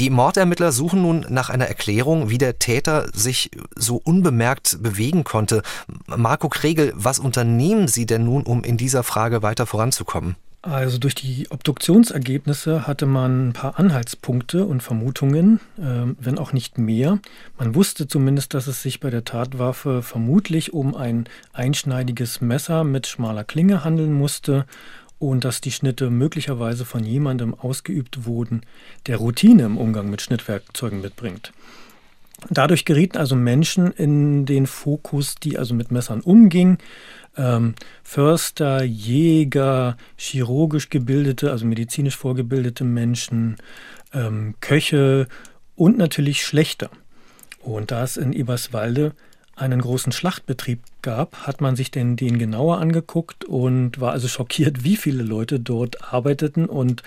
Die Mordermittler suchen nun nach einer Erklärung, wie der Täter sich so unbemerkt bewegen konnte. Marco Kregel, was unternehmen Sie denn nun, um in dieser Frage weiter voranzukommen? Also durch die Obduktionsergebnisse hatte man ein paar Anhaltspunkte und Vermutungen, äh, wenn auch nicht mehr. Man wusste zumindest, dass es sich bei der Tatwaffe vermutlich um ein einschneidiges Messer mit schmaler Klinge handeln musste und dass die Schnitte möglicherweise von jemandem ausgeübt wurden, der Routine im Umgang mit Schnittwerkzeugen mitbringt. Dadurch gerieten also Menschen in den Fokus, die also mit Messern umgingen. Ähm, Förster, Jäger, chirurgisch gebildete, also medizinisch vorgebildete Menschen, ähm, Köche und natürlich Schlechter. Und da es in Eberswalde einen großen Schlachtbetrieb gab, hat man sich denn den genauer angeguckt und war also schockiert, wie viele Leute dort arbeiteten und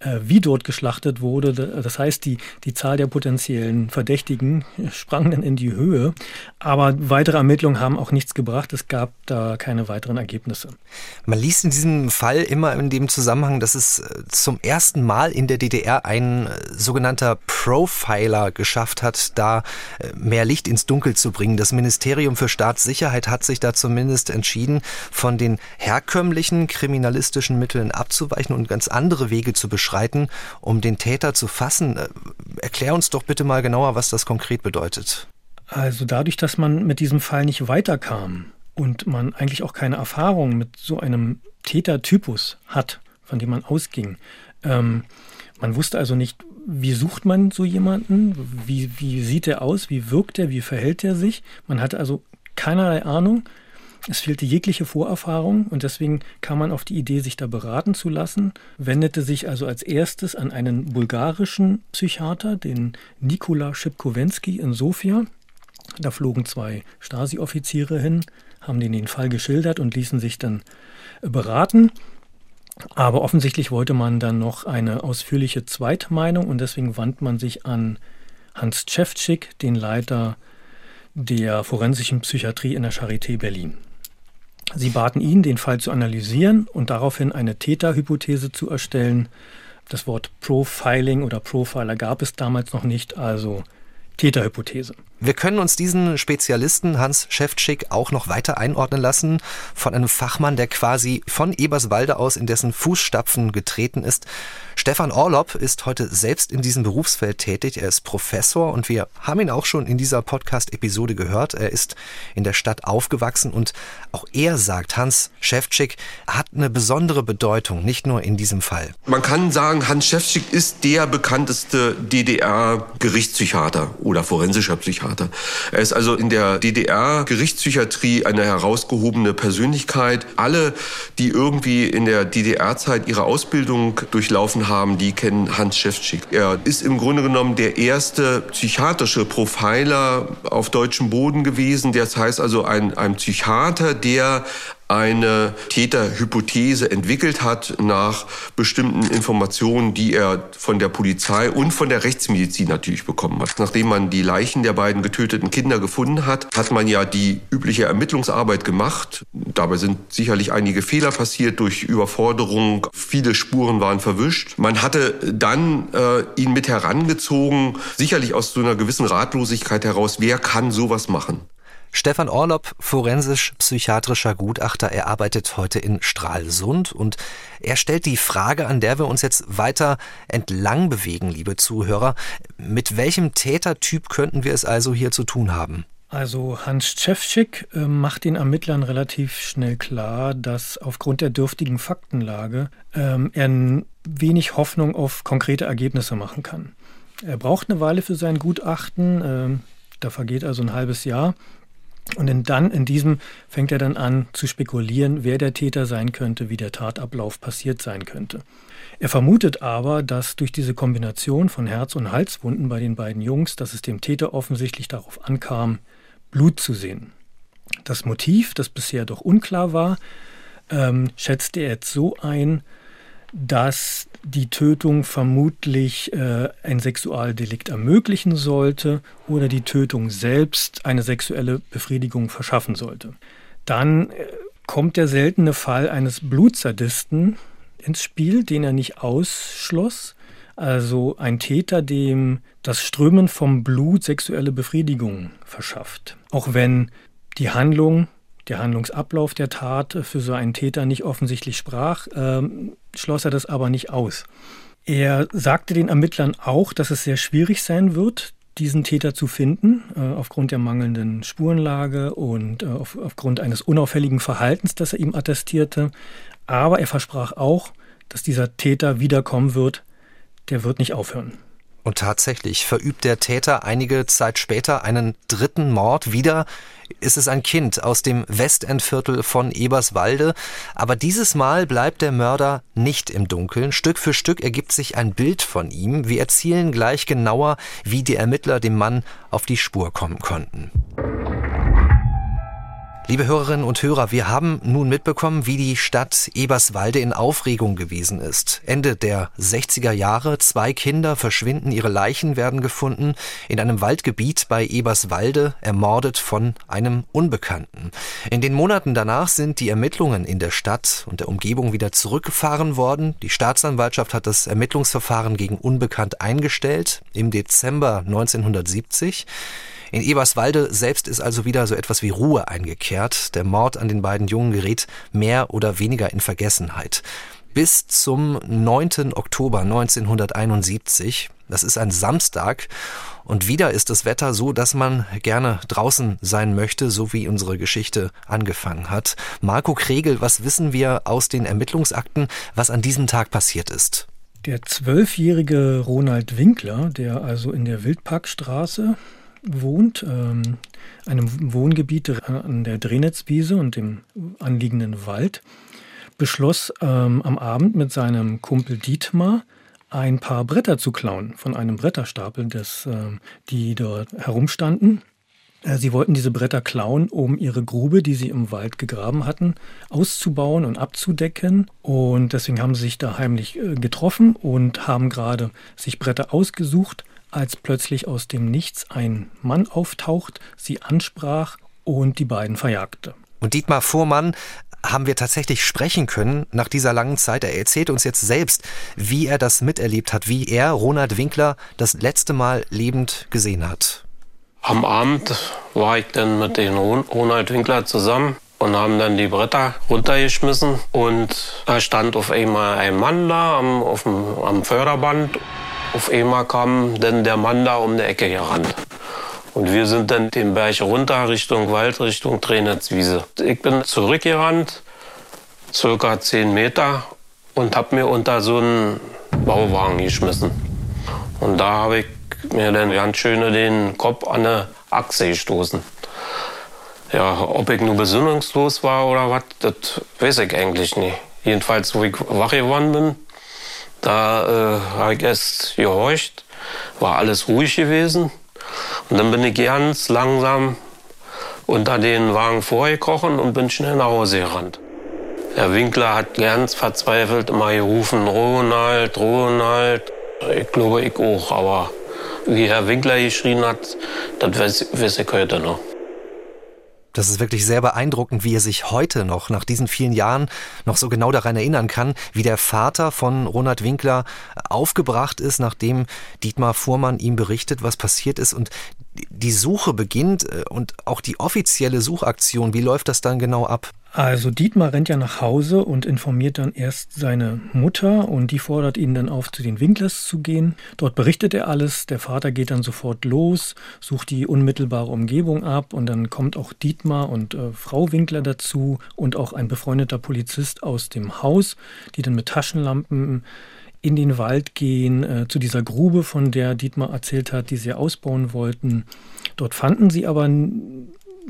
äh, wie dort geschlachtet wurde. Das heißt, die, die Zahl der potenziellen Verdächtigen sprang dann in die Höhe. Aber weitere Ermittlungen haben auch nichts gebracht. Es gab da keine weiteren Ergebnisse. Man liest in diesem Fall immer in dem Zusammenhang, dass es äh, zum ersten Mal in der DDR ein äh, sogenannter Profiler geschafft hat, da äh, mehr Licht ins Dunkel zu bringen. Das Ministerium für Staatssicherheit hat sich da zumindest entschieden, von den herkömmlichen kriminalistischen Mitteln abzuweichen und ganz andere Wege zu beschreiten, um den Täter zu fassen. Äh, erklär uns doch bitte mal genauer, was das konkret bedeutet. Also dadurch, dass man mit diesem Fall nicht weiterkam und man eigentlich auch keine Erfahrung mit so einem Tätertypus hat, von dem man ausging. Ähm, man wusste also nicht, wie sucht man so jemanden, wie, wie sieht er aus, wie wirkt er, wie verhält er sich. Man hatte also keinerlei Ahnung. Es fehlte jegliche Vorerfahrung und deswegen kam man auf die Idee, sich da beraten zu lassen, wendete sich also als erstes an einen bulgarischen Psychiater, den Nikola Schipkowensky in Sofia. Da flogen zwei Stasi-Offiziere hin, haben denen den Fall geschildert und ließen sich dann beraten. Aber offensichtlich wollte man dann noch eine ausführliche Zweitmeinung und deswegen wandte man sich an Hans Cevcik, den Leiter der forensischen Psychiatrie in der Charité Berlin. Sie baten ihn, den Fall zu analysieren und daraufhin eine Täterhypothese zu erstellen. Das Wort Profiling oder Profiler gab es damals noch nicht, also Täterhypothese. Wir können uns diesen Spezialisten Hans Schäftschick auch noch weiter einordnen lassen von einem Fachmann, der quasi von Eberswalde aus in dessen Fußstapfen getreten ist. Stefan Orlob ist heute selbst in diesem Berufsfeld tätig. Er ist Professor und wir haben ihn auch schon in dieser Podcast-Episode gehört. Er ist in der Stadt aufgewachsen und auch er sagt, Hans Schäftschick hat eine besondere Bedeutung, nicht nur in diesem Fall. Man kann sagen, Hans Schäftschick ist der bekannteste DDR-Gerichtspsychiater oder forensischer Psychiater. Psychiater. Er ist also in der DDR-Gerichtspsychiatrie eine herausgehobene Persönlichkeit. Alle, die irgendwie in der DDR-Zeit ihre Ausbildung durchlaufen haben, die kennen Hans Schäftschick. Er ist im Grunde genommen der erste psychiatrische Profiler auf deutschem Boden gewesen. Das heißt also ein, ein Psychiater, der eine Täterhypothese entwickelt hat nach bestimmten Informationen, die er von der Polizei und von der Rechtsmedizin natürlich bekommen hat. Nachdem man die Leichen der beiden getöteten Kinder gefunden hat, hat man ja die übliche Ermittlungsarbeit gemacht. Dabei sind sicherlich einige Fehler passiert durch Überforderung. Viele Spuren waren verwischt. Man hatte dann äh, ihn mit herangezogen, sicherlich aus so einer gewissen Ratlosigkeit heraus, wer kann sowas machen? Stefan Orlob, forensisch-psychiatrischer Gutachter, er arbeitet heute in Stralsund und er stellt die Frage, an der wir uns jetzt weiter entlang bewegen, liebe Zuhörer. Mit welchem Tätertyp könnten wir es also hier zu tun haben? Also Hans Cevcik äh, macht den Ermittlern relativ schnell klar, dass aufgrund der dürftigen Faktenlage ähm, er wenig Hoffnung auf konkrete Ergebnisse machen kann. Er braucht eine Weile für sein Gutachten, äh, da vergeht also ein halbes Jahr. Und in dann in diesem fängt er dann an zu spekulieren, wer der Täter sein könnte, wie der Tatablauf passiert sein könnte. Er vermutet aber, dass durch diese Kombination von Herz- und Halswunden bei den beiden Jungs, dass es dem Täter offensichtlich darauf ankam, Blut zu sehen. Das Motiv, das bisher doch unklar war, ähm, schätzte er jetzt so ein, dass die Tötung vermutlich äh, ein Sexualdelikt ermöglichen sollte oder die Tötung selbst eine sexuelle Befriedigung verschaffen sollte. Dann äh, kommt der seltene Fall eines Blutsadisten ins Spiel, den er nicht ausschloss. Also ein Täter, dem das Strömen vom Blut sexuelle Befriedigung verschafft. Auch wenn die Handlung der Handlungsablauf der Tat für so einen Täter nicht offensichtlich sprach, ähm, schloss er das aber nicht aus. Er sagte den Ermittlern auch, dass es sehr schwierig sein wird, diesen Täter zu finden, äh, aufgrund der mangelnden Spurenlage und äh, auf, aufgrund eines unauffälligen Verhaltens, das er ihm attestierte. Aber er versprach auch, dass dieser Täter wiederkommen wird. Der wird nicht aufhören. Und tatsächlich verübt der Täter einige Zeit später einen dritten Mord. Wieder ist es ein Kind aus dem Westendviertel von Eberswalde. Aber dieses Mal bleibt der Mörder nicht im Dunkeln. Stück für Stück ergibt sich ein Bild von ihm. Wir erzählen gleich genauer, wie die Ermittler dem Mann auf die Spur kommen konnten. Liebe Hörerinnen und Hörer, wir haben nun mitbekommen, wie die Stadt Eberswalde in Aufregung gewesen ist. Ende der 60er Jahre, zwei Kinder verschwinden, ihre Leichen werden gefunden in einem Waldgebiet bei Eberswalde, ermordet von einem Unbekannten. In den Monaten danach sind die Ermittlungen in der Stadt und der Umgebung wieder zurückgefahren worden. Die Staatsanwaltschaft hat das Ermittlungsverfahren gegen Unbekannt eingestellt im Dezember 1970. In Eberswalde selbst ist also wieder so etwas wie Ruhe eingekehrt. Der Mord an den beiden Jungen gerät mehr oder weniger in Vergessenheit. Bis zum 9. Oktober 1971, das ist ein Samstag, und wieder ist das Wetter so, dass man gerne draußen sein möchte, so wie unsere Geschichte angefangen hat. Marco Kregel, was wissen wir aus den Ermittlungsakten, was an diesem Tag passiert ist? Der zwölfjährige Ronald Winkler, der also in der Wildparkstraße wohnt, ähm, einem Wohngebiet an der Drenetzwiese und dem anliegenden Wald, beschloss ähm, am Abend mit seinem Kumpel Dietmar ein paar Bretter zu klauen von einem Bretterstapel, des, äh, die dort herumstanden. Äh, sie wollten diese Bretter klauen, um ihre Grube, die sie im Wald gegraben hatten, auszubauen und abzudecken. Und deswegen haben sie sich da heimlich äh, getroffen und haben gerade sich Bretter ausgesucht, als plötzlich aus dem Nichts ein Mann auftaucht, sie ansprach und die beiden verjagte. Und Dietmar Fuhrmann haben wir tatsächlich sprechen können nach dieser langen Zeit. Er erzählt uns jetzt selbst, wie er das miterlebt hat, wie er Ronald Winkler das letzte Mal lebend gesehen hat. Am Abend war ich dann mit dem Ronald Winkler zusammen und haben dann die Bretter runtergeschmissen und da stand auf einmal ein Mann da am, auf dem, am Förderband auf einmal kam dann der Mann da um die Ecke gerannt. Und wir sind dann den Berg runter Richtung Wald, Richtung Trainetzwiese. Ich bin zurückgerannt, circa 10 Meter, und habe mir unter so einen Bauwagen geschmissen. Und da habe ich mir dann ganz schön den Kopf an eine Achse gestoßen. Ja, ob ich nur besinnungslos war oder was, das weiß ich eigentlich nicht. Jedenfalls, wo ich wach geworden bin, da äh, habe ich erst gehorcht, war alles ruhig gewesen. Und dann bin ich ganz langsam unter den Wagen vorgekrochen und bin schnell nach Hause gerannt. Herr Winkler hat ganz verzweifelt immer gerufen, Ronald, Ronald. Ich glaube, ich auch, aber wie Herr Winkler geschrien hat, das weiß, weiß ich heute noch. Das ist wirklich sehr beeindruckend, wie er sich heute noch, nach diesen vielen Jahren, noch so genau daran erinnern kann, wie der Vater von Ronald Winkler aufgebracht ist, nachdem Dietmar Fuhrmann ihm berichtet, was passiert ist. Und die Suche beginnt äh, und auch die offizielle Suchaktion, wie läuft das dann genau ab? Also Dietmar rennt ja nach Hause und informiert dann erst seine Mutter und die fordert ihn dann auf, zu den Winklers zu gehen. Dort berichtet er alles, der Vater geht dann sofort los, sucht die unmittelbare Umgebung ab und dann kommt auch Dietmar und äh, Frau Winkler dazu und auch ein befreundeter Polizist aus dem Haus, die dann mit Taschenlampen in den Wald gehen, äh, zu dieser Grube, von der Dietmar erzählt hat, die sie ausbauen wollten. Dort fanden sie aber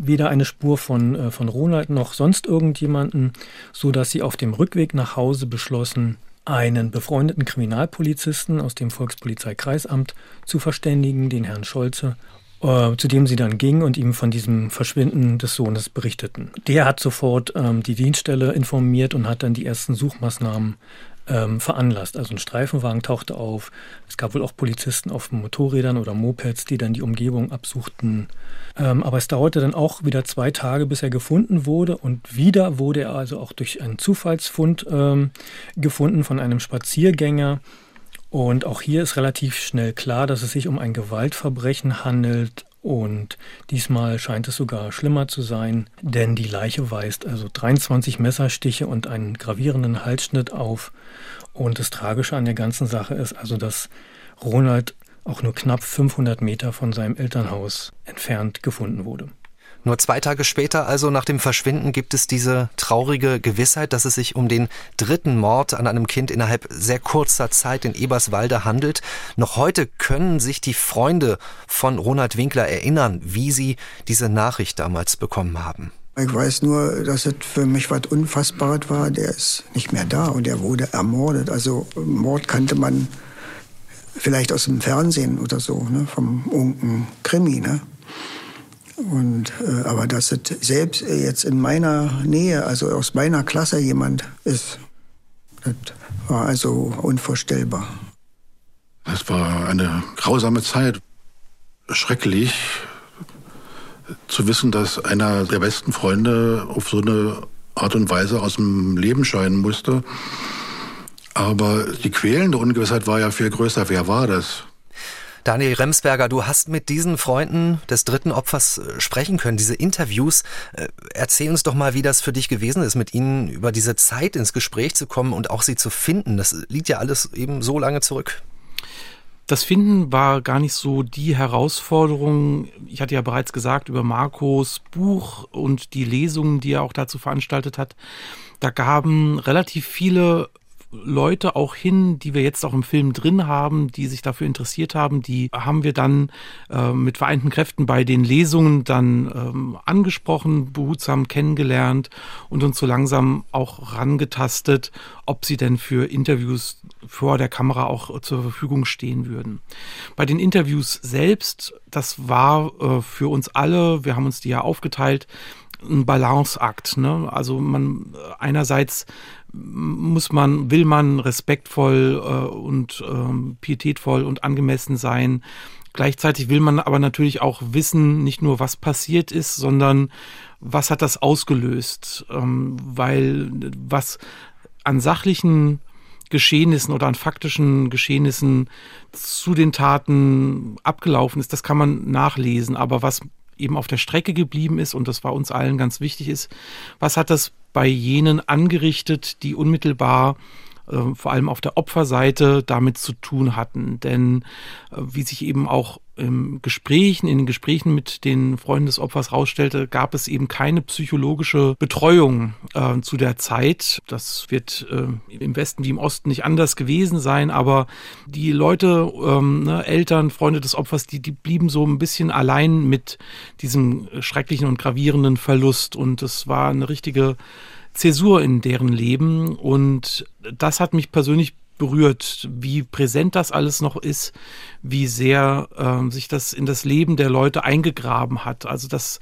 weder eine Spur von, äh, von Ronald noch sonst irgendjemanden, so dass sie auf dem Rückweg nach Hause beschlossen, einen befreundeten Kriminalpolizisten aus dem Volkspolizeikreisamt zu verständigen, den Herrn Scholze, äh, zu dem sie dann gingen und ihm von diesem Verschwinden des Sohnes berichteten. Der hat sofort ähm, die Dienststelle informiert und hat dann die ersten Suchmaßnahmen ähm, veranlasst. Also ein Streifenwagen tauchte auf. Es gab wohl auch Polizisten auf Motorrädern oder Mopeds, die dann die Umgebung absuchten. Ähm, aber es dauerte dann auch wieder zwei Tage, bis er gefunden wurde. Und wieder wurde er also auch durch einen Zufallsfund ähm, gefunden von einem Spaziergänger. Und auch hier ist relativ schnell klar, dass es sich um ein Gewaltverbrechen handelt. Und diesmal scheint es sogar schlimmer zu sein, denn die Leiche weist also 23 Messerstiche und einen gravierenden Halsschnitt auf. Und das Tragische an der ganzen Sache ist also, dass Ronald auch nur knapp 500 Meter von seinem Elternhaus entfernt gefunden wurde. Nur zwei Tage später, also nach dem Verschwinden, gibt es diese traurige Gewissheit, dass es sich um den dritten Mord an einem Kind innerhalb sehr kurzer Zeit in Eberswalde handelt. Noch heute können sich die Freunde von Ronald Winkler erinnern, wie sie diese Nachricht damals bekommen haben. Ich weiß nur, dass es für mich was Unfassbares war. Der ist nicht mehr da und er wurde ermordet. Also Mord kannte man vielleicht aus dem Fernsehen oder so, ne, vom unken Krimi. Ne? Und, äh, aber dass es selbst jetzt in meiner Nähe, also aus meiner Klasse jemand ist, das war also unvorstellbar. Das war eine grausame Zeit. Schrecklich zu wissen, dass einer der besten Freunde auf so eine Art und Weise aus dem Leben scheinen musste. Aber die quälende Ungewissheit war ja viel größer. Wer war das? Daniel Remsberger, du hast mit diesen Freunden des dritten Opfers äh, sprechen können, diese Interviews. Äh, erzähl uns doch mal, wie das für dich gewesen ist, mit ihnen über diese Zeit ins Gespräch zu kommen und auch sie zu finden. Das liegt ja alles eben so lange zurück. Das Finden war gar nicht so die Herausforderung. Ich hatte ja bereits gesagt über Marcos Buch und die Lesungen, die er auch dazu veranstaltet hat. Da gaben relativ viele Leute auch hin, die wir jetzt auch im Film drin haben, die sich dafür interessiert haben. Die haben wir dann äh, mit vereinten Kräften bei den Lesungen dann ähm, angesprochen, behutsam kennengelernt und uns so langsam auch rangetastet, ob sie denn für Interviews vor der Kamera auch zur Verfügung stehen würden. Bei den Interviews selbst, das war äh, für uns alle, wir haben uns die ja aufgeteilt, ein Balanceakt. Ne? Also man einerseits muss man, will man respektvoll äh, und ähm, pietätvoll und angemessen sein. Gleichzeitig will man aber natürlich auch wissen, nicht nur was passiert ist, sondern was hat das ausgelöst, ähm, weil was an sachlichen Geschehnissen oder an faktischen Geschehnissen zu den Taten abgelaufen ist, das kann man nachlesen. Aber was eben auf der Strecke geblieben ist, und das war uns allen ganz wichtig ist, was hat das bei jenen angerichtet, die unmittelbar äh, vor allem auf der Opferseite damit zu tun hatten. Denn äh, wie sich eben auch im Gesprächen, in den Gesprächen mit den Freunden des Opfers rausstellte, gab es eben keine psychologische Betreuung äh, zu der Zeit. Das wird äh, im Westen wie im Osten nicht anders gewesen sein, aber die Leute, ähm, ne, Eltern, Freunde des Opfers, die, die blieben so ein bisschen allein mit diesem schrecklichen und gravierenden Verlust und es war eine richtige Zäsur in deren Leben und das hat mich persönlich berührt, wie präsent das alles noch ist, wie sehr äh, sich das in das Leben der Leute eingegraben hat. Also das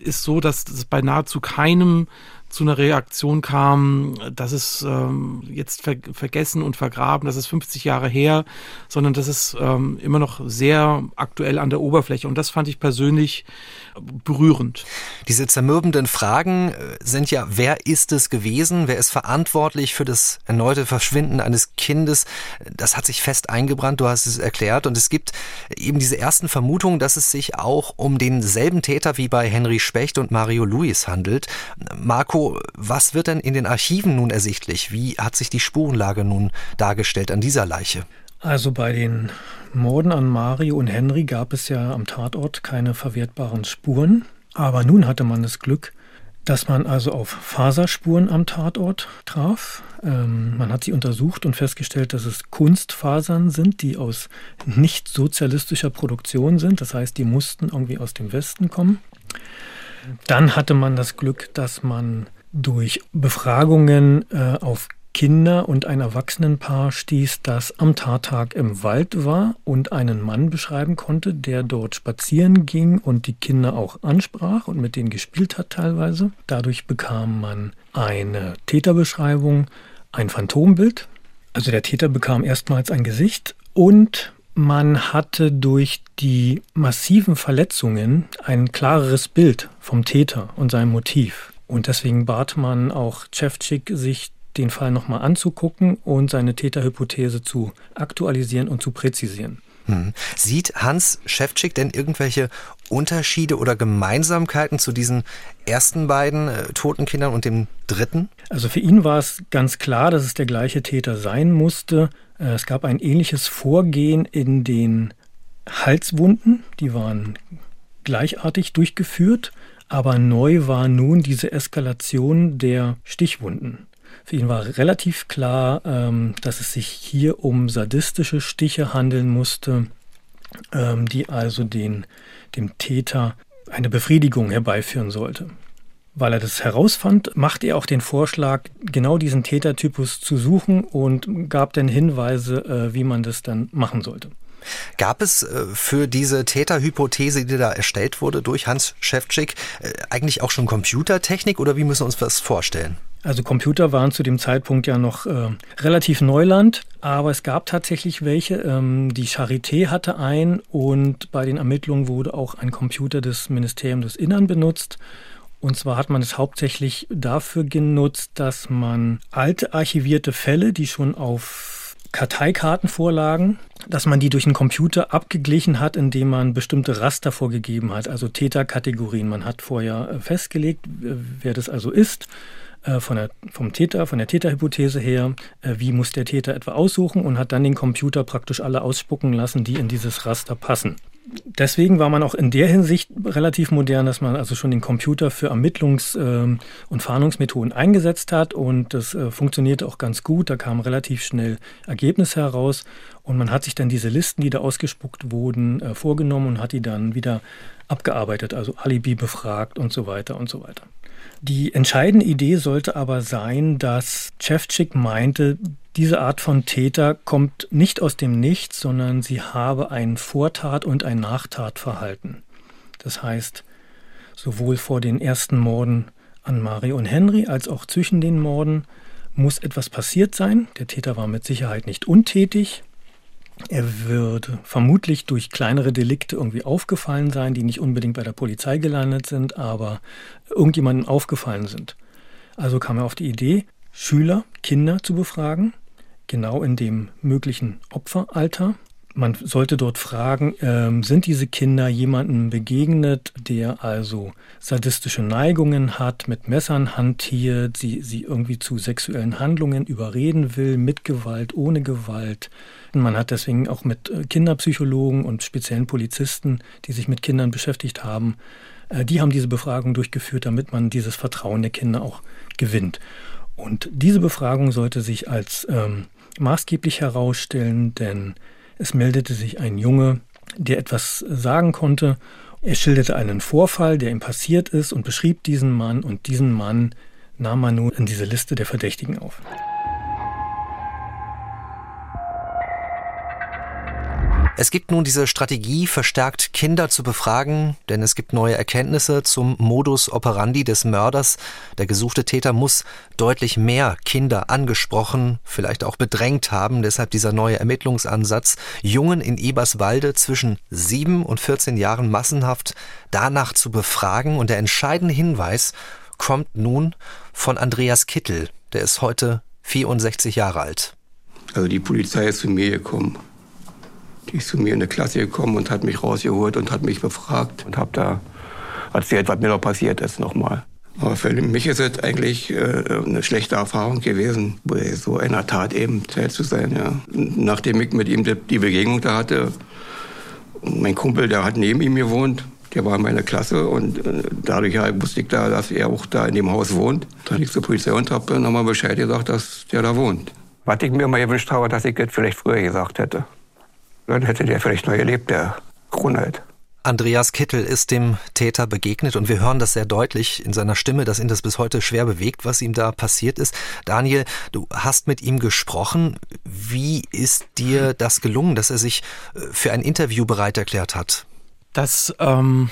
ist so, dass es bei nahezu keinem zu einer Reaktion kam, das ist ähm, jetzt ver vergessen und vergraben, das ist 50 Jahre her, sondern das ist ähm, immer noch sehr aktuell an der Oberfläche. Und das fand ich persönlich berührend. Diese zermürbenden Fragen äh, sind ja, wer ist es gewesen? Wer ist verantwortlich für das erneute Verschwinden eines Kindes? Das hat sich fest eingebrannt, du hast es erklärt. Und es gibt eben diese ersten Vermutungen, dass es sich auch um denselben Täter wie bei Henry Specht und Mario Luis handelt. Marco, was wird denn in den Archiven nun ersichtlich? Wie hat sich die Spurenlage nun dargestellt an dieser Leiche? Also bei den Morden an Mario und Henry gab es ja am Tatort keine verwertbaren Spuren. Aber nun hatte man das Glück, dass man also auf Faserspuren am Tatort traf. Ähm, man hat sie untersucht und festgestellt, dass es Kunstfasern sind, die aus nicht sozialistischer Produktion sind. Das heißt, die mussten irgendwie aus dem Westen kommen. Dann hatte man das Glück, dass man durch Befragungen äh, auf Kinder und ein Erwachsenenpaar stieß, das am Tattag im Wald war und einen Mann beschreiben konnte, der dort spazieren ging und die Kinder auch ansprach und mit denen gespielt hat teilweise. Dadurch bekam man eine Täterbeschreibung, ein Phantombild. Also der Täter bekam erstmals ein Gesicht und man hatte durch die massiven Verletzungen ein klareres Bild vom Täter und seinem Motiv. Und deswegen bat man auch Chefchik, sich den Fall nochmal anzugucken und seine Täterhypothese zu aktualisieren und zu präzisieren. Hm. Sieht Hans Schäfczyk denn irgendwelche Unterschiede oder Gemeinsamkeiten zu diesen ersten beiden äh, toten Kindern und dem dritten? Also für ihn war es ganz klar, dass es der gleiche Täter sein musste. Äh, es gab ein ähnliches Vorgehen in den Halswunden, die waren gleichartig durchgeführt, aber neu war nun diese Eskalation der Stichwunden. Für ihn war relativ klar, ähm, dass es sich hier um sadistische Stiche handeln musste, ähm, die also den, dem Täter eine Befriedigung herbeiführen sollte. Weil er das herausfand, machte er auch den Vorschlag, genau diesen Tätertypus zu suchen und gab dann Hinweise, äh, wie man das dann machen sollte. Gab es äh, für diese Täterhypothese, die da erstellt wurde durch Hans Schäfczyk, äh, eigentlich auch schon Computertechnik oder wie müssen wir uns das vorstellen? Also Computer waren zu dem Zeitpunkt ja noch äh, relativ Neuland, aber es gab tatsächlich welche. Ähm, die Charité hatte ein und bei den Ermittlungen wurde auch ein Computer des Ministeriums des Innern benutzt. Und zwar hat man es hauptsächlich dafür genutzt, dass man alte archivierte Fälle, die schon auf Karteikarten vorlagen, dass man die durch einen Computer abgeglichen hat, indem man bestimmte Raster vorgegeben hat, also Täterkategorien. Man hat vorher äh, festgelegt, wer das also ist von der, vom Täter, von der Täterhypothese her, äh, wie muss der Täter etwa aussuchen und hat dann den Computer praktisch alle ausspucken lassen, die in dieses Raster passen. Deswegen war man auch in der Hinsicht relativ modern, dass man also schon den Computer für Ermittlungs- ähm, und Fahndungsmethoden eingesetzt hat und das äh, funktionierte auch ganz gut. Da kamen relativ schnell Ergebnisse heraus und man hat sich dann diese Listen, die da ausgespuckt wurden, vorgenommen und hat die dann wieder abgearbeitet, also Alibi befragt und so weiter und so weiter. Die entscheidende Idee sollte aber sein, dass Chevchik meinte, diese Art von Täter kommt nicht aus dem Nichts, sondern sie habe ein Vortat- und ein Nachtatverhalten. Das heißt, sowohl vor den ersten Morden an Mario und Henry als auch zwischen den Morden muss etwas passiert sein. Der Täter war mit Sicherheit nicht untätig. Er würde vermutlich durch kleinere Delikte irgendwie aufgefallen sein, die nicht unbedingt bei der Polizei gelandet sind, aber irgendjemandem aufgefallen sind. Also kam er auf die Idee, Schüler, Kinder zu befragen, genau in dem möglichen Opferalter. Man sollte dort fragen, äh, sind diese Kinder jemandem begegnet, der also sadistische Neigungen hat, mit Messern hantiert, sie, sie irgendwie zu sexuellen Handlungen überreden will, mit Gewalt, ohne Gewalt, man hat deswegen auch mit äh, Kinderpsychologen und speziellen Polizisten, die sich mit Kindern beschäftigt haben, äh, die haben diese Befragung durchgeführt, damit man dieses Vertrauen der Kinder auch gewinnt. Und diese Befragung sollte sich als ähm, maßgeblich herausstellen, denn es meldete sich ein Junge, der etwas sagen konnte. Er schilderte einen Vorfall, der ihm passiert ist und beschrieb diesen Mann und diesen Mann nahm man nun in diese Liste der Verdächtigen auf. Es gibt nun diese Strategie, verstärkt Kinder zu befragen, denn es gibt neue Erkenntnisse zum Modus operandi des Mörders. Der gesuchte Täter muss deutlich mehr Kinder angesprochen, vielleicht auch bedrängt haben, deshalb dieser neue Ermittlungsansatz, Jungen in Eberswalde zwischen sieben und 14 Jahren massenhaft danach zu befragen. Und der entscheidende Hinweis kommt nun von Andreas Kittel, der ist heute 64 Jahre alt. Also die Polizei ist zu mir gekommen die ist zu mir in die Klasse gekommen und hat mich rausgeholt und hat mich befragt und habe da erzählt, was mir noch passiert ist nochmal. Aber für mich ist es eigentlich äh, eine schlechte Erfahrung gewesen, bei so einer Tat eben teil zu sein. Ja. Nachdem ich mit ihm die Begegnung da hatte, mein Kumpel, der hat neben ihm gewohnt, der war in meiner Klasse und äh, dadurch wusste ich da, dass er auch da in dem Haus wohnt. Da ich zur Polizei und habe nochmal Bescheid gesagt, dass der da wohnt. Was ich mir mal gewünscht habe, dass ich das vielleicht früher gesagt hätte. Dann hätte der vielleicht noch gelebt, der Kronheit. Andreas Kittel ist dem Täter begegnet und wir hören das sehr deutlich in seiner Stimme, dass ihn das bis heute schwer bewegt, was ihm da passiert ist. Daniel, du hast mit ihm gesprochen. Wie ist dir das gelungen, dass er sich äh, für ein Interview bereit erklärt hat? Das ähm,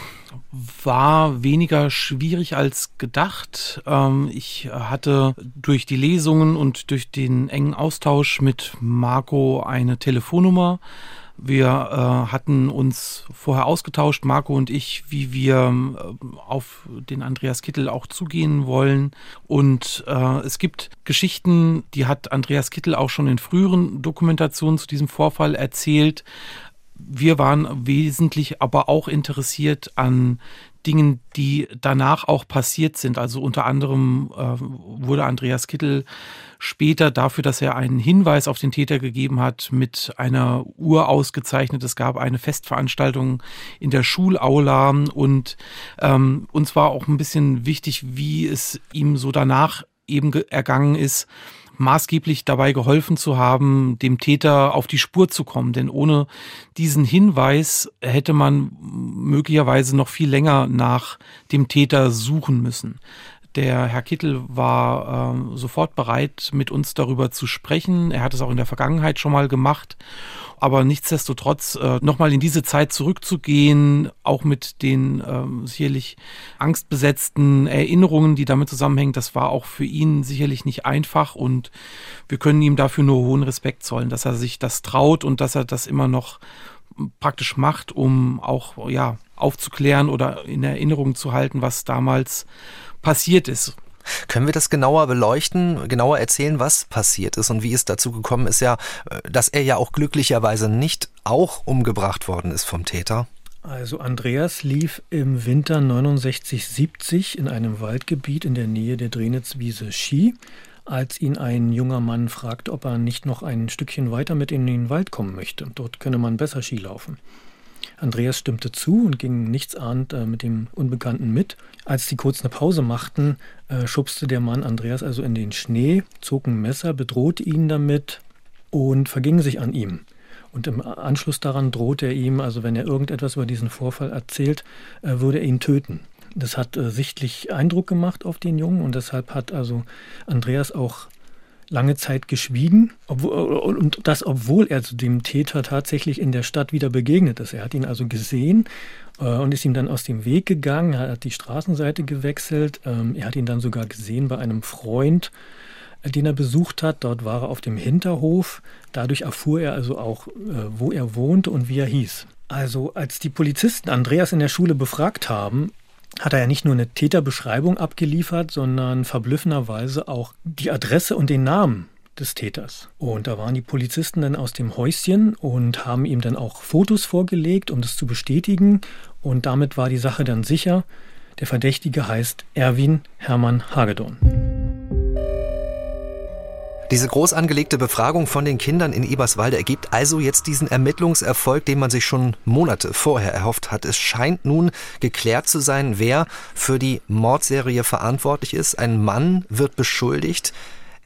war weniger schwierig als gedacht. Ähm, ich hatte durch die Lesungen und durch den engen Austausch mit Marco eine Telefonnummer wir äh, hatten uns vorher ausgetauscht, Marco und ich, wie wir äh, auf den Andreas Kittel auch zugehen wollen. Und äh, es gibt Geschichten, die hat Andreas Kittel auch schon in früheren Dokumentationen zu diesem Vorfall erzählt. Wir waren wesentlich aber auch interessiert an Dingen, die danach auch passiert sind. Also unter anderem äh, wurde Andreas Kittel später dafür, dass er einen Hinweis auf den Täter gegeben hat, mit einer Uhr ausgezeichnet. Es gab eine Festveranstaltung in der Schulaula und ähm, uns war auch ein bisschen wichtig, wie es ihm so danach eben ergangen ist maßgeblich dabei geholfen zu haben, dem Täter auf die Spur zu kommen. Denn ohne diesen Hinweis hätte man möglicherweise noch viel länger nach dem Täter suchen müssen. Der Herr Kittel war äh, sofort bereit, mit uns darüber zu sprechen. Er hat es auch in der Vergangenheit schon mal gemacht. Aber nichtsdestotrotz äh, nochmal in diese Zeit zurückzugehen, auch mit den äh, sicherlich angstbesetzten Erinnerungen, die damit zusammenhängen, das war auch für ihn sicherlich nicht einfach. Und wir können ihm dafür nur hohen Respekt zollen, dass er sich das traut und dass er das immer noch praktisch macht, um auch ja aufzuklären oder in Erinnerung zu halten, was damals passiert ist. Können wir das genauer beleuchten, genauer erzählen, was passiert ist und wie es dazu gekommen ist, ja, äh, dass er ja auch glücklicherweise nicht auch umgebracht worden ist vom Täter? Also Andreas lief im Winter 69-70 in einem Waldgebiet in der Nähe der Drenitzwiese Ski, als ihn ein junger Mann fragte, ob er nicht noch ein Stückchen weiter mit in den Wald kommen möchte. Dort könne man besser Ski laufen. Andreas stimmte zu und ging nichtsahnd äh, mit dem Unbekannten mit. Als sie kurz eine Pause machten, äh, schubste der Mann Andreas also in den Schnee, zog ein Messer, bedrohte ihn damit und verging sich an ihm. Und im Anschluss daran drohte er ihm, also wenn er irgendetwas über diesen Vorfall erzählt, äh, würde er ihn töten. Das hat äh, sichtlich Eindruck gemacht auf den Jungen und deshalb hat also Andreas auch lange Zeit geschwiegen, obwohl, und das, obwohl er zu dem Täter tatsächlich in der Stadt wieder begegnet ist. Er hat ihn also gesehen äh, und ist ihm dann aus dem Weg gegangen, er hat die Straßenseite gewechselt, ähm, er hat ihn dann sogar gesehen bei einem Freund, äh, den er besucht hat. Dort war er auf dem Hinterhof. Dadurch erfuhr er also auch, äh, wo er wohnte und wie er hieß. Also als die Polizisten Andreas in der Schule befragt haben, hat er ja nicht nur eine Täterbeschreibung abgeliefert, sondern verblüffenderweise auch die Adresse und den Namen des Täters. Und da waren die Polizisten dann aus dem Häuschen und haben ihm dann auch Fotos vorgelegt, um das zu bestätigen. Und damit war die Sache dann sicher. Der Verdächtige heißt Erwin Hermann Hagedorn. Diese groß angelegte Befragung von den Kindern in Eberswalde ergibt also jetzt diesen Ermittlungserfolg, den man sich schon Monate vorher erhofft hat. Es scheint nun geklärt zu sein, wer für die Mordserie verantwortlich ist. Ein Mann wird beschuldigt.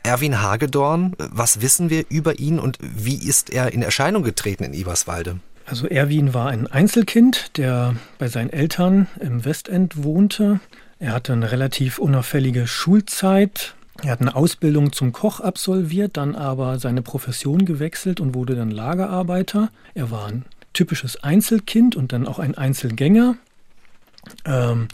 Erwin Hagedorn, was wissen wir über ihn und wie ist er in Erscheinung getreten in Eberswalde? Also Erwin war ein Einzelkind, der bei seinen Eltern im Westend wohnte. Er hatte eine relativ unauffällige Schulzeit, er hat eine Ausbildung zum Koch absolviert, dann aber seine Profession gewechselt und wurde dann Lagerarbeiter. Er war ein typisches Einzelkind und dann auch ein Einzelgänger. Ähm,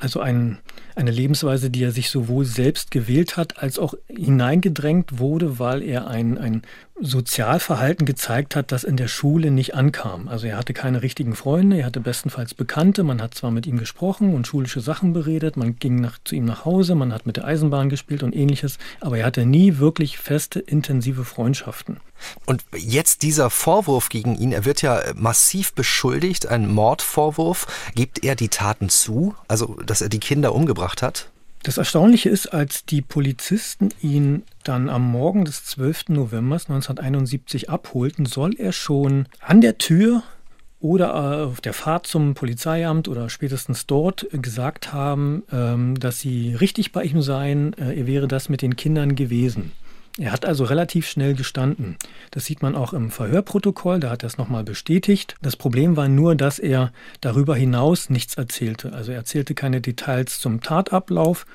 also ein eine Lebensweise, die er sich sowohl selbst gewählt hat, als auch hineingedrängt wurde, weil er ein, ein Sozialverhalten gezeigt hat, das in der Schule nicht ankam. Also er hatte keine richtigen Freunde, er hatte bestenfalls Bekannte, man hat zwar mit ihm gesprochen und schulische Sachen beredet, man ging nach, zu ihm nach Hause, man hat mit der Eisenbahn gespielt und ähnliches, aber er hatte nie wirklich feste, intensive Freundschaften. Und jetzt dieser Vorwurf gegen ihn, er wird ja massiv beschuldigt, ein Mordvorwurf. Gibt er die Taten zu, also dass er die Kinder umgebracht hat? Das Erstaunliche ist, als die Polizisten ihn dann am Morgen des 12. November 1971 abholten, soll er schon an der Tür oder auf der Fahrt zum Polizeiamt oder spätestens dort gesagt haben, ähm, dass sie richtig bei ihm seien, äh, er wäre das mit den Kindern gewesen. Er hat also relativ schnell gestanden. Das sieht man auch im Verhörprotokoll, da hat er es nochmal bestätigt. Das Problem war nur, dass er darüber hinaus nichts erzählte. Also er erzählte keine Details zum Tatablauf.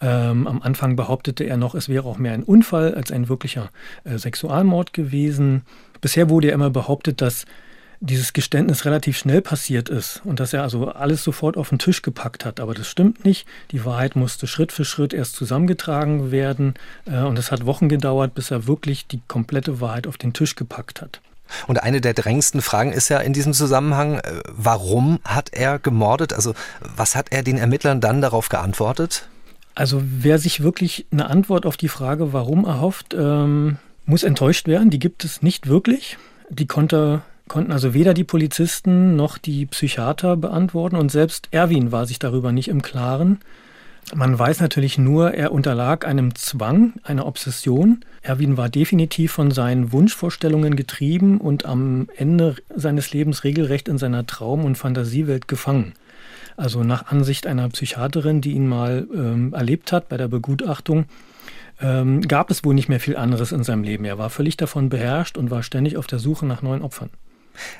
Ähm, am Anfang behauptete er noch, es wäre auch mehr ein Unfall als ein wirklicher äh, Sexualmord gewesen. Bisher wurde ja immer behauptet, dass dieses Geständnis relativ schnell passiert ist und dass er also alles sofort auf den Tisch gepackt hat. Aber das stimmt nicht. Die Wahrheit musste Schritt für Schritt erst zusammengetragen werden äh, und es hat Wochen gedauert, bis er wirklich die komplette Wahrheit auf den Tisch gepackt hat. Und eine der drängendsten Fragen ist ja in diesem Zusammenhang, äh, warum hat er gemordet? Also was hat er den Ermittlern dann darauf geantwortet? Also wer sich wirklich eine Antwort auf die Frage, warum erhofft, ähm, muss enttäuscht werden. Die gibt es nicht wirklich. Die konnte konnten also weder die Polizisten noch die Psychiater beantworten und selbst Erwin war sich darüber nicht im Klaren. Man weiß natürlich nur, er unterlag einem Zwang, einer Obsession. Erwin war definitiv von seinen Wunschvorstellungen getrieben und am Ende seines Lebens regelrecht in seiner Traum- und Fantasiewelt gefangen. Also nach Ansicht einer Psychiaterin, die ihn mal ähm, erlebt hat bei der Begutachtung, ähm, gab es wohl nicht mehr viel anderes in seinem Leben. Er war völlig davon beherrscht und war ständig auf der Suche nach neuen Opfern.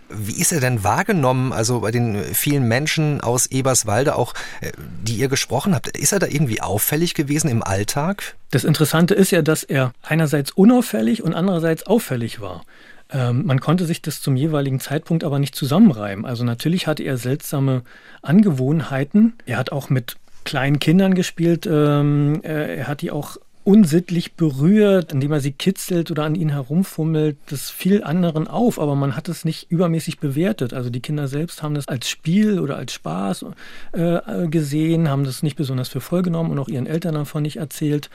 Wie ist er denn wahrgenommen, also bei den vielen Menschen aus Eberswalde, auch äh, die ihr gesprochen habt? Ist er da irgendwie auffällig gewesen im Alltag? Das Interessante ist ja, dass er einerseits unauffällig und andererseits auffällig war. Ähm, man konnte sich das zum jeweiligen Zeitpunkt aber nicht zusammenreimen. Also natürlich hatte er seltsame Angewohnheiten. Er hat auch mit kleinen Kindern gespielt. Ähm, äh, er hat die auch unsittlich berührt, indem er sie kitzelt oder an ihnen herumfummelt. Das fiel anderen auf, aber man hat es nicht übermäßig bewertet. Also die Kinder selbst haben das als Spiel oder als Spaß äh, gesehen, haben das nicht besonders für voll genommen und auch ihren Eltern davon nicht erzählt.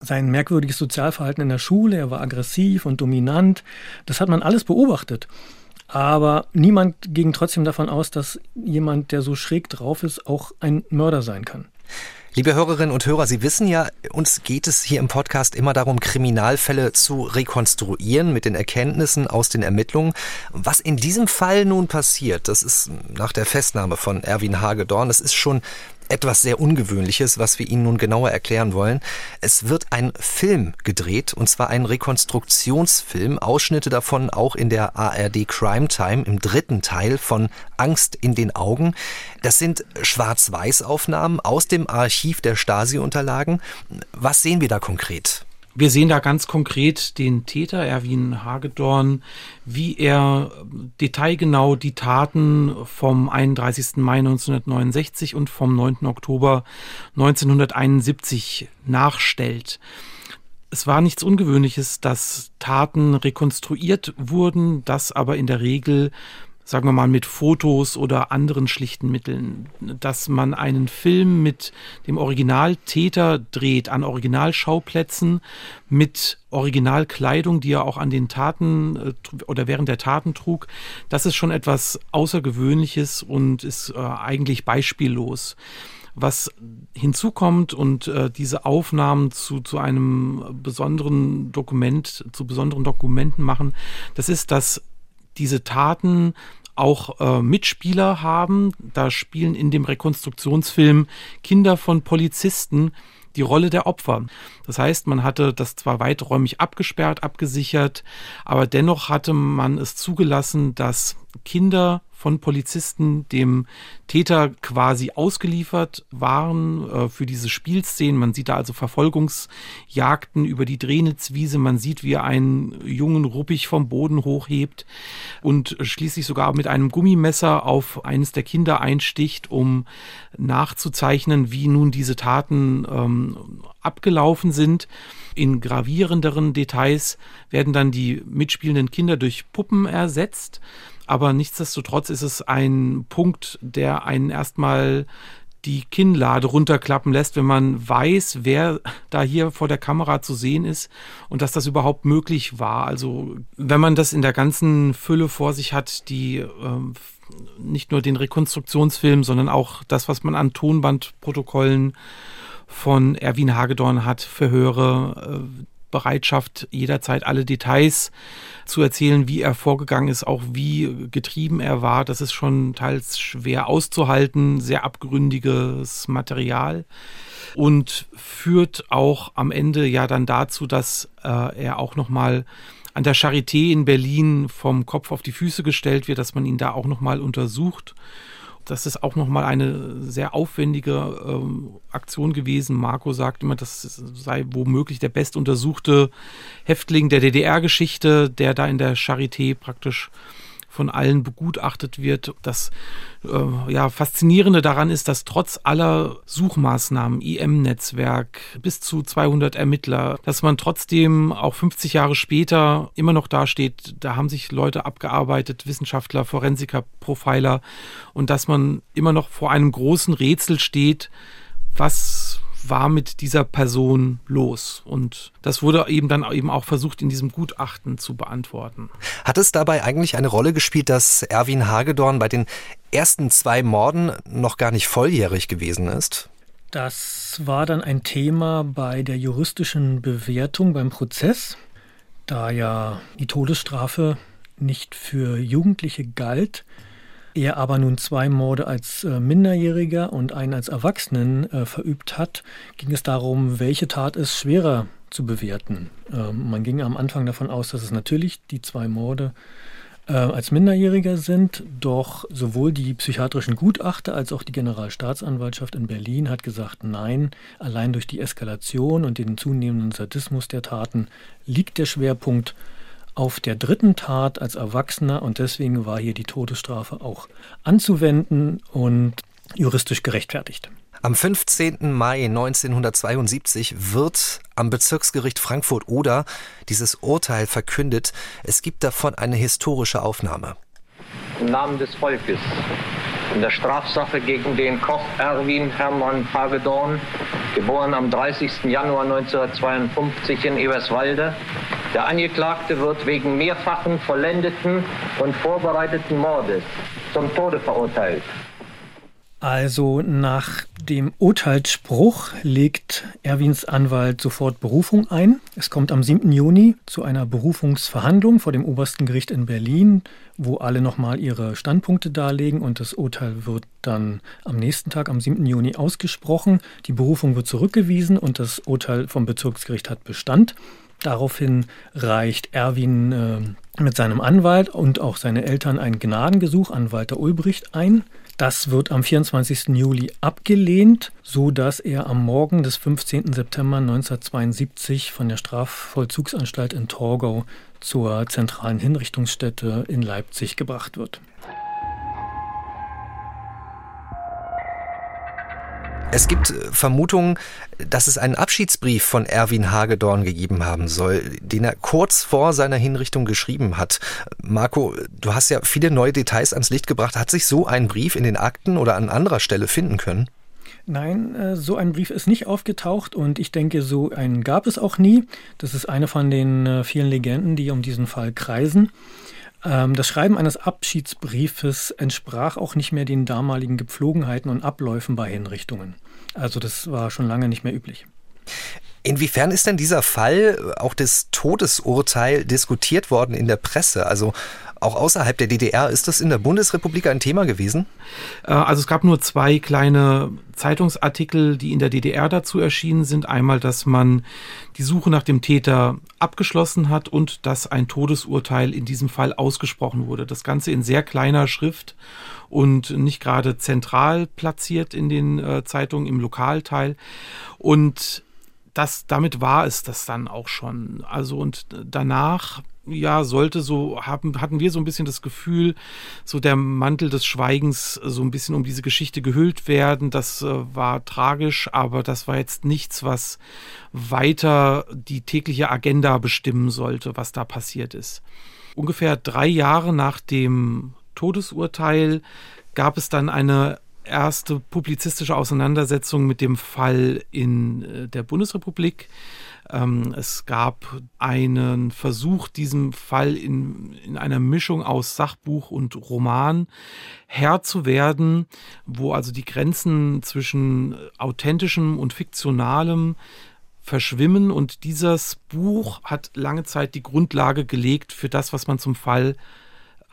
Sein merkwürdiges Sozialverhalten in der Schule, er war aggressiv und dominant, das hat man alles beobachtet. Aber niemand ging trotzdem davon aus, dass jemand, der so schräg drauf ist, auch ein Mörder sein kann. Liebe Hörerinnen und Hörer, Sie wissen ja, uns geht es hier im Podcast immer darum, Kriminalfälle zu rekonstruieren mit den Erkenntnissen aus den Ermittlungen. Was in diesem Fall nun passiert, das ist nach der Festnahme von Erwin Hagedorn, das ist schon etwas sehr Ungewöhnliches, was wir Ihnen nun genauer erklären wollen. Es wird ein Film gedreht, und zwar ein Rekonstruktionsfilm, Ausschnitte davon auch in der ARD Crime Time im dritten Teil von Angst in den Augen. Das sind Schwarz-Weiß-Aufnahmen aus dem Archiv der Stasi-Unterlagen. Was sehen wir da konkret? Wir sehen da ganz konkret den Täter, Erwin Hagedorn, wie er detailgenau die Taten vom 31. Mai 1969 und vom 9. Oktober 1971 nachstellt. Es war nichts Ungewöhnliches, dass Taten rekonstruiert wurden, das aber in der Regel sagen wir mal, mit Fotos oder anderen schlichten Mitteln, dass man einen Film mit dem Originaltäter dreht, an Originalschauplätzen, mit Originalkleidung, die er auch an den Taten äh, oder während der Taten trug, das ist schon etwas Außergewöhnliches und ist äh, eigentlich beispiellos. Was hinzukommt und äh, diese Aufnahmen zu, zu einem besonderen Dokument, zu besonderen Dokumenten machen, das ist, dass diese Taten auch äh, Mitspieler haben. Da spielen in dem Rekonstruktionsfilm Kinder von Polizisten die Rolle der Opfer. Das heißt, man hatte das zwar weiträumig abgesperrt, abgesichert, aber dennoch hatte man es zugelassen, dass Kinder von Polizisten dem Täter quasi ausgeliefert waren äh, für diese Spielszenen. Man sieht da also Verfolgungsjagden über die Drehnitzwiese. Man sieht, wie er einen Jungen ruppig vom Boden hochhebt und schließlich sogar mit einem Gummimesser auf eines der Kinder einsticht, um nachzuzeichnen, wie nun diese Taten ähm, abgelaufen sind. In gravierenderen Details werden dann die mitspielenden Kinder durch Puppen ersetzt. Aber nichtsdestotrotz ist es ein Punkt, der einen erstmal die Kinnlade runterklappen lässt, wenn man weiß, wer da hier vor der Kamera zu sehen ist und dass das überhaupt möglich war. Also wenn man das in der ganzen Fülle vor sich hat, die äh, nicht nur den Rekonstruktionsfilm, sondern auch das, was man an Tonbandprotokollen von Erwin Hagedorn hat, Verhöre, äh, Bereitschaft, jederzeit alle Details zu erzählen, wie er vorgegangen ist, auch wie getrieben er war. Das ist schon teils schwer auszuhalten, sehr abgründiges Material und führt auch am Ende ja dann dazu, dass äh, er auch noch mal an der Charité in Berlin vom Kopf auf die Füße gestellt wird, dass man ihn da auch noch mal untersucht das ist auch nochmal eine sehr aufwendige ähm, Aktion gewesen. Marco sagt immer, das sei womöglich der bestuntersuchte Häftling der DDR-Geschichte, der da in der Charité praktisch von allen begutachtet wird. Das äh, ja, Faszinierende daran ist, dass trotz aller Suchmaßnahmen, IM-Netzwerk, bis zu 200 Ermittler, dass man trotzdem auch 50 Jahre später immer noch dasteht, da haben sich Leute abgearbeitet, Wissenschaftler, Forensiker, Profiler und dass man immer noch vor einem großen Rätsel steht, was war mit dieser Person los? Und das wurde eben dann eben auch versucht, in diesem Gutachten zu beantworten. Hat es dabei eigentlich eine Rolle gespielt, dass Erwin Hagedorn bei den ersten zwei Morden noch gar nicht volljährig gewesen ist? Das war dann ein Thema bei der juristischen Bewertung beim Prozess, da ja die Todesstrafe nicht für Jugendliche galt, er aber nun zwei Morde als äh, Minderjähriger und einen als Erwachsenen äh, verübt hat, ging es darum, welche Tat ist schwerer zu bewerten. Ähm, man ging am Anfang davon aus, dass es natürlich die zwei Morde äh, als Minderjähriger sind. Doch sowohl die psychiatrischen Gutachter als auch die Generalstaatsanwaltschaft in Berlin hat gesagt, nein, allein durch die Eskalation und den zunehmenden Sadismus der Taten liegt der Schwerpunkt auf der dritten Tat als Erwachsener und deswegen war hier die Todesstrafe auch anzuwenden und juristisch gerechtfertigt. Am 15. Mai 1972 wird am Bezirksgericht Frankfurt-Oder dieses Urteil verkündet. Es gibt davon eine historische Aufnahme. Im Namen des Volkes in der Strafsache gegen den Koch Erwin Hermann Hagedorn, geboren am 30. Januar 1952 in Eberswalde. Der Angeklagte wird wegen mehrfachen vollendeten und vorbereiteten Mordes zum Tode verurteilt. Also nach dem Urteilsspruch legt Erwins Anwalt sofort Berufung ein. Es kommt am 7. Juni zu einer Berufungsverhandlung vor dem obersten Gericht in Berlin, wo alle nochmal ihre Standpunkte darlegen und das Urteil wird dann am nächsten Tag, am 7. Juni, ausgesprochen. Die Berufung wird zurückgewiesen und das Urteil vom Bezirksgericht hat Bestand. Daraufhin reicht Erwin äh, mit seinem Anwalt und auch seine Eltern ein Gnadengesuch an Walter Ulbricht ein. Das wird am 24. Juli abgelehnt, so dass er am Morgen des 15. September 1972 von der Strafvollzugsanstalt in Torgau zur zentralen Hinrichtungsstätte in Leipzig gebracht wird. Es gibt äh, Vermutungen, dass es einen Abschiedsbrief von Erwin Hagedorn gegeben haben soll, den er kurz vor seiner Hinrichtung geschrieben hat. Marco, du hast ja viele neue Details ans Licht gebracht. Hat sich so ein Brief in den Akten oder an anderer Stelle finden können? Nein, äh, so ein Brief ist nicht aufgetaucht und ich denke, so einen gab es auch nie. Das ist eine von den äh, vielen Legenden, die um diesen Fall kreisen. Ähm, das Schreiben eines Abschiedsbriefes entsprach auch nicht mehr den damaligen Gepflogenheiten und Abläufen bei Hinrichtungen. Also das war schon lange nicht mehr üblich. Inwiefern ist denn dieser Fall, auch das Todesurteil, diskutiert worden in der Presse? Also auch außerhalb der DDR, ist das in der Bundesrepublik ein Thema gewesen? Äh, also es gab nur zwei kleine Zeitungsartikel, die in der DDR dazu erschienen sind. Einmal, dass man die Suche nach dem Täter abgeschlossen hat und dass ein Todesurteil in diesem Fall ausgesprochen wurde. Das Ganze in sehr kleiner Schrift und nicht gerade zentral platziert in den äh, Zeitungen im Lokalteil. Und das, damit war es das dann auch schon. Also und danach ja, sollte so, haben, hatten wir so ein bisschen das Gefühl, so der Mantel des Schweigens so ein bisschen um diese Geschichte gehüllt werden. Das äh, war tragisch, aber das war jetzt nichts, was weiter die tägliche Agenda bestimmen sollte, was da passiert ist. Ungefähr drei Jahre nach dem Todesurteil gab es dann eine erste publizistische Auseinandersetzung mit dem Fall in äh, der Bundesrepublik. Ähm, es gab einen Versuch, diesem Fall in, in einer Mischung aus Sachbuch und Roman Herr zu werden, wo also die Grenzen zwischen authentischem und fiktionalem verschwimmen. Und dieses Buch hat lange Zeit die Grundlage gelegt für das, was man zum Fall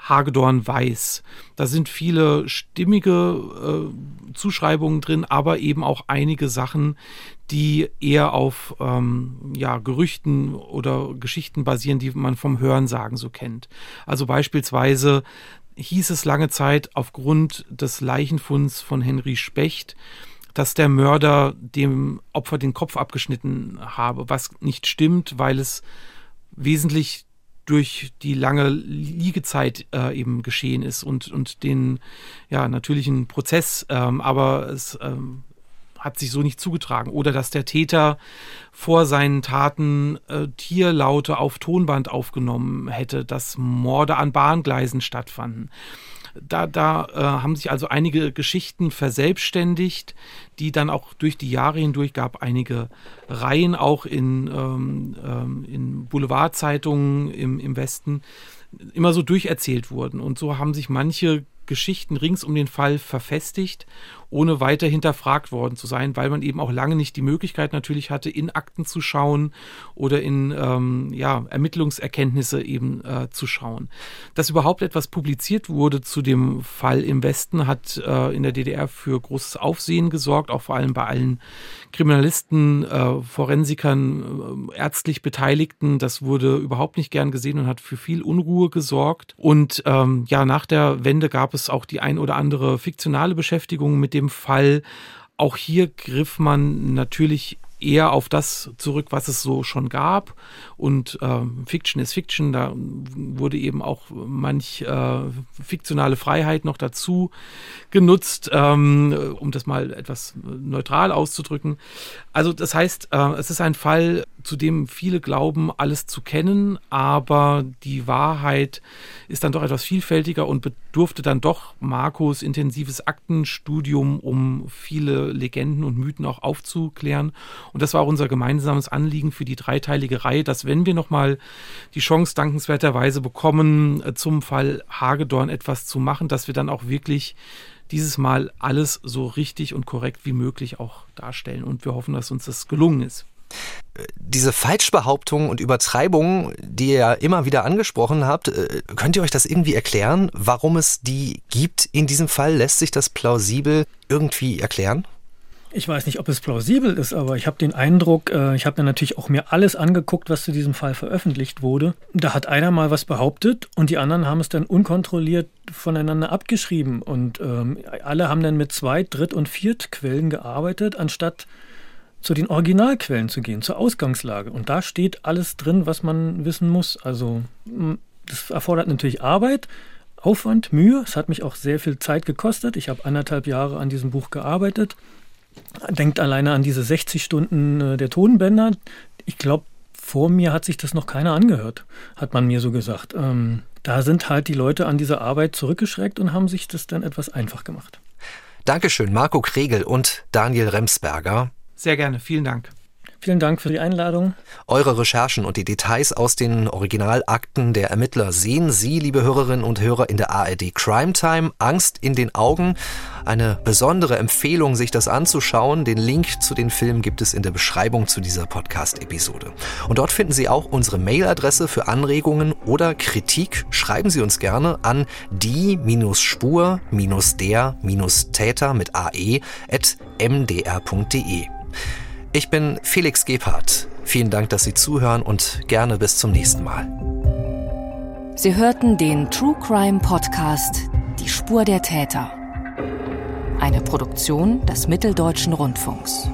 Hagedorn weiß. Da sind viele stimmige äh, Zuschreibungen drin, aber eben auch einige Sachen, die eher auf ähm, ja, Gerüchten oder Geschichten basieren, die man vom Hörensagen so kennt. Also beispielsweise hieß es lange Zeit aufgrund des Leichenfunds von Henry Specht, dass der Mörder dem Opfer den Kopf abgeschnitten habe, was nicht stimmt, weil es wesentlich durch die lange Liegezeit äh, eben geschehen ist und, und den ja, natürlichen Prozess, ähm, aber es ähm, hat sich so nicht zugetragen. Oder dass der Täter vor seinen Taten äh, Tierlaute auf Tonband aufgenommen hätte, dass Morde an Bahngleisen stattfanden. Da, da äh, haben sich also einige Geschichten verselbstständigt, die dann auch durch die Jahre hindurch gab einige Reihen auch in, ähm, ähm, in Boulevardzeitungen im, im Westen immer so durcherzählt wurden. Und so haben sich manche Geschichten rings um den Fall verfestigt ohne weiter hinterfragt worden zu sein, weil man eben auch lange nicht die Möglichkeit natürlich hatte, in Akten zu schauen oder in ähm, ja, Ermittlungserkenntnisse eben äh, zu schauen. Dass überhaupt etwas publiziert wurde zu dem Fall im Westen, hat äh, in der DDR für großes Aufsehen gesorgt, auch vor allem bei allen Kriminalisten, äh, Forensikern, äh, ärztlich Beteiligten. Das wurde überhaupt nicht gern gesehen und hat für viel Unruhe gesorgt. Und ähm, ja, nach der Wende gab es auch die ein oder andere fiktionale Beschäftigung mit dem Fall. Auch hier griff man natürlich eher auf das zurück, was es so schon gab. Und äh, Fiction ist Fiction, da wurde eben auch manch äh, fiktionale Freiheit noch dazu genutzt, ähm, um das mal etwas neutral auszudrücken. Also das heißt, äh, es ist ein Fall, zu dem viele glauben, alles zu kennen, aber die Wahrheit ist dann doch etwas vielfältiger und bedurfte dann doch Marcos intensives Aktenstudium, um viele Legenden und Mythen auch aufzuklären. Und das war auch unser gemeinsames Anliegen für die dreiteilige Reihe, dass wenn wir nochmal die Chance dankenswerterweise bekommen, äh, zum Fall Hagedorn etwas zu machen, dass wir dann auch wirklich dieses Mal alles so richtig und korrekt wie möglich auch darstellen. Und wir hoffen, dass uns das gelungen ist diese Falschbehauptungen und Übertreibungen, die ihr ja immer wieder angesprochen habt, äh, könnt ihr euch das irgendwie erklären, warum es die gibt in diesem Fall? Lässt sich das plausibel irgendwie erklären? Ich weiß nicht, ob es plausibel ist, aber ich habe den Eindruck, äh, ich habe mir natürlich auch mir alles angeguckt, was zu diesem Fall veröffentlicht wurde. Da hat einer mal was behauptet und die anderen haben es dann unkontrolliert voneinander abgeschrieben. Und ähm, alle haben dann mit Zweit-, Dritt- und Viertquellen gearbeitet, anstatt zu den Originalquellen zu gehen, zur Ausgangslage. Und da steht alles drin, was man wissen muss. Also das erfordert natürlich Arbeit, Aufwand, Mühe. Es hat mich auch sehr viel Zeit gekostet. Ich habe anderthalb Jahre an diesem Buch gearbeitet. Denkt alleine an diese 60 Stunden äh, der Tonbänder. Ich glaube, vor mir hat sich das noch keiner angehört, hat man mir so gesagt. Ähm, da sind halt die Leute an dieser Arbeit zurückgeschreckt und haben sich das dann etwas einfach gemacht. Dankeschön, Marco Kregel und Daniel Remsberger. Sehr gerne, vielen Dank. Vielen Dank für die Einladung. Eure Recherchen und die Details aus den Originalakten der Ermittler sehen Sie, liebe Hörerinnen und Hörer, in der ARD Crime Time. Angst in den Augen. Eine besondere Empfehlung, sich das anzuschauen. Den Link zu den Filmen gibt es in der Beschreibung zu dieser Podcast-Episode. Und dort finden Sie auch unsere Mailadresse für Anregungen oder Kritik. Schreiben Sie uns gerne an die-spur-der-täter mit ae at mdr.de. Ich bin Felix Gebhardt. Vielen Dank, dass Sie zuhören und gerne bis zum nächsten Mal. Sie hörten den True Crime Podcast Die Spur der Täter. Eine Produktion des Mitteldeutschen Rundfunks.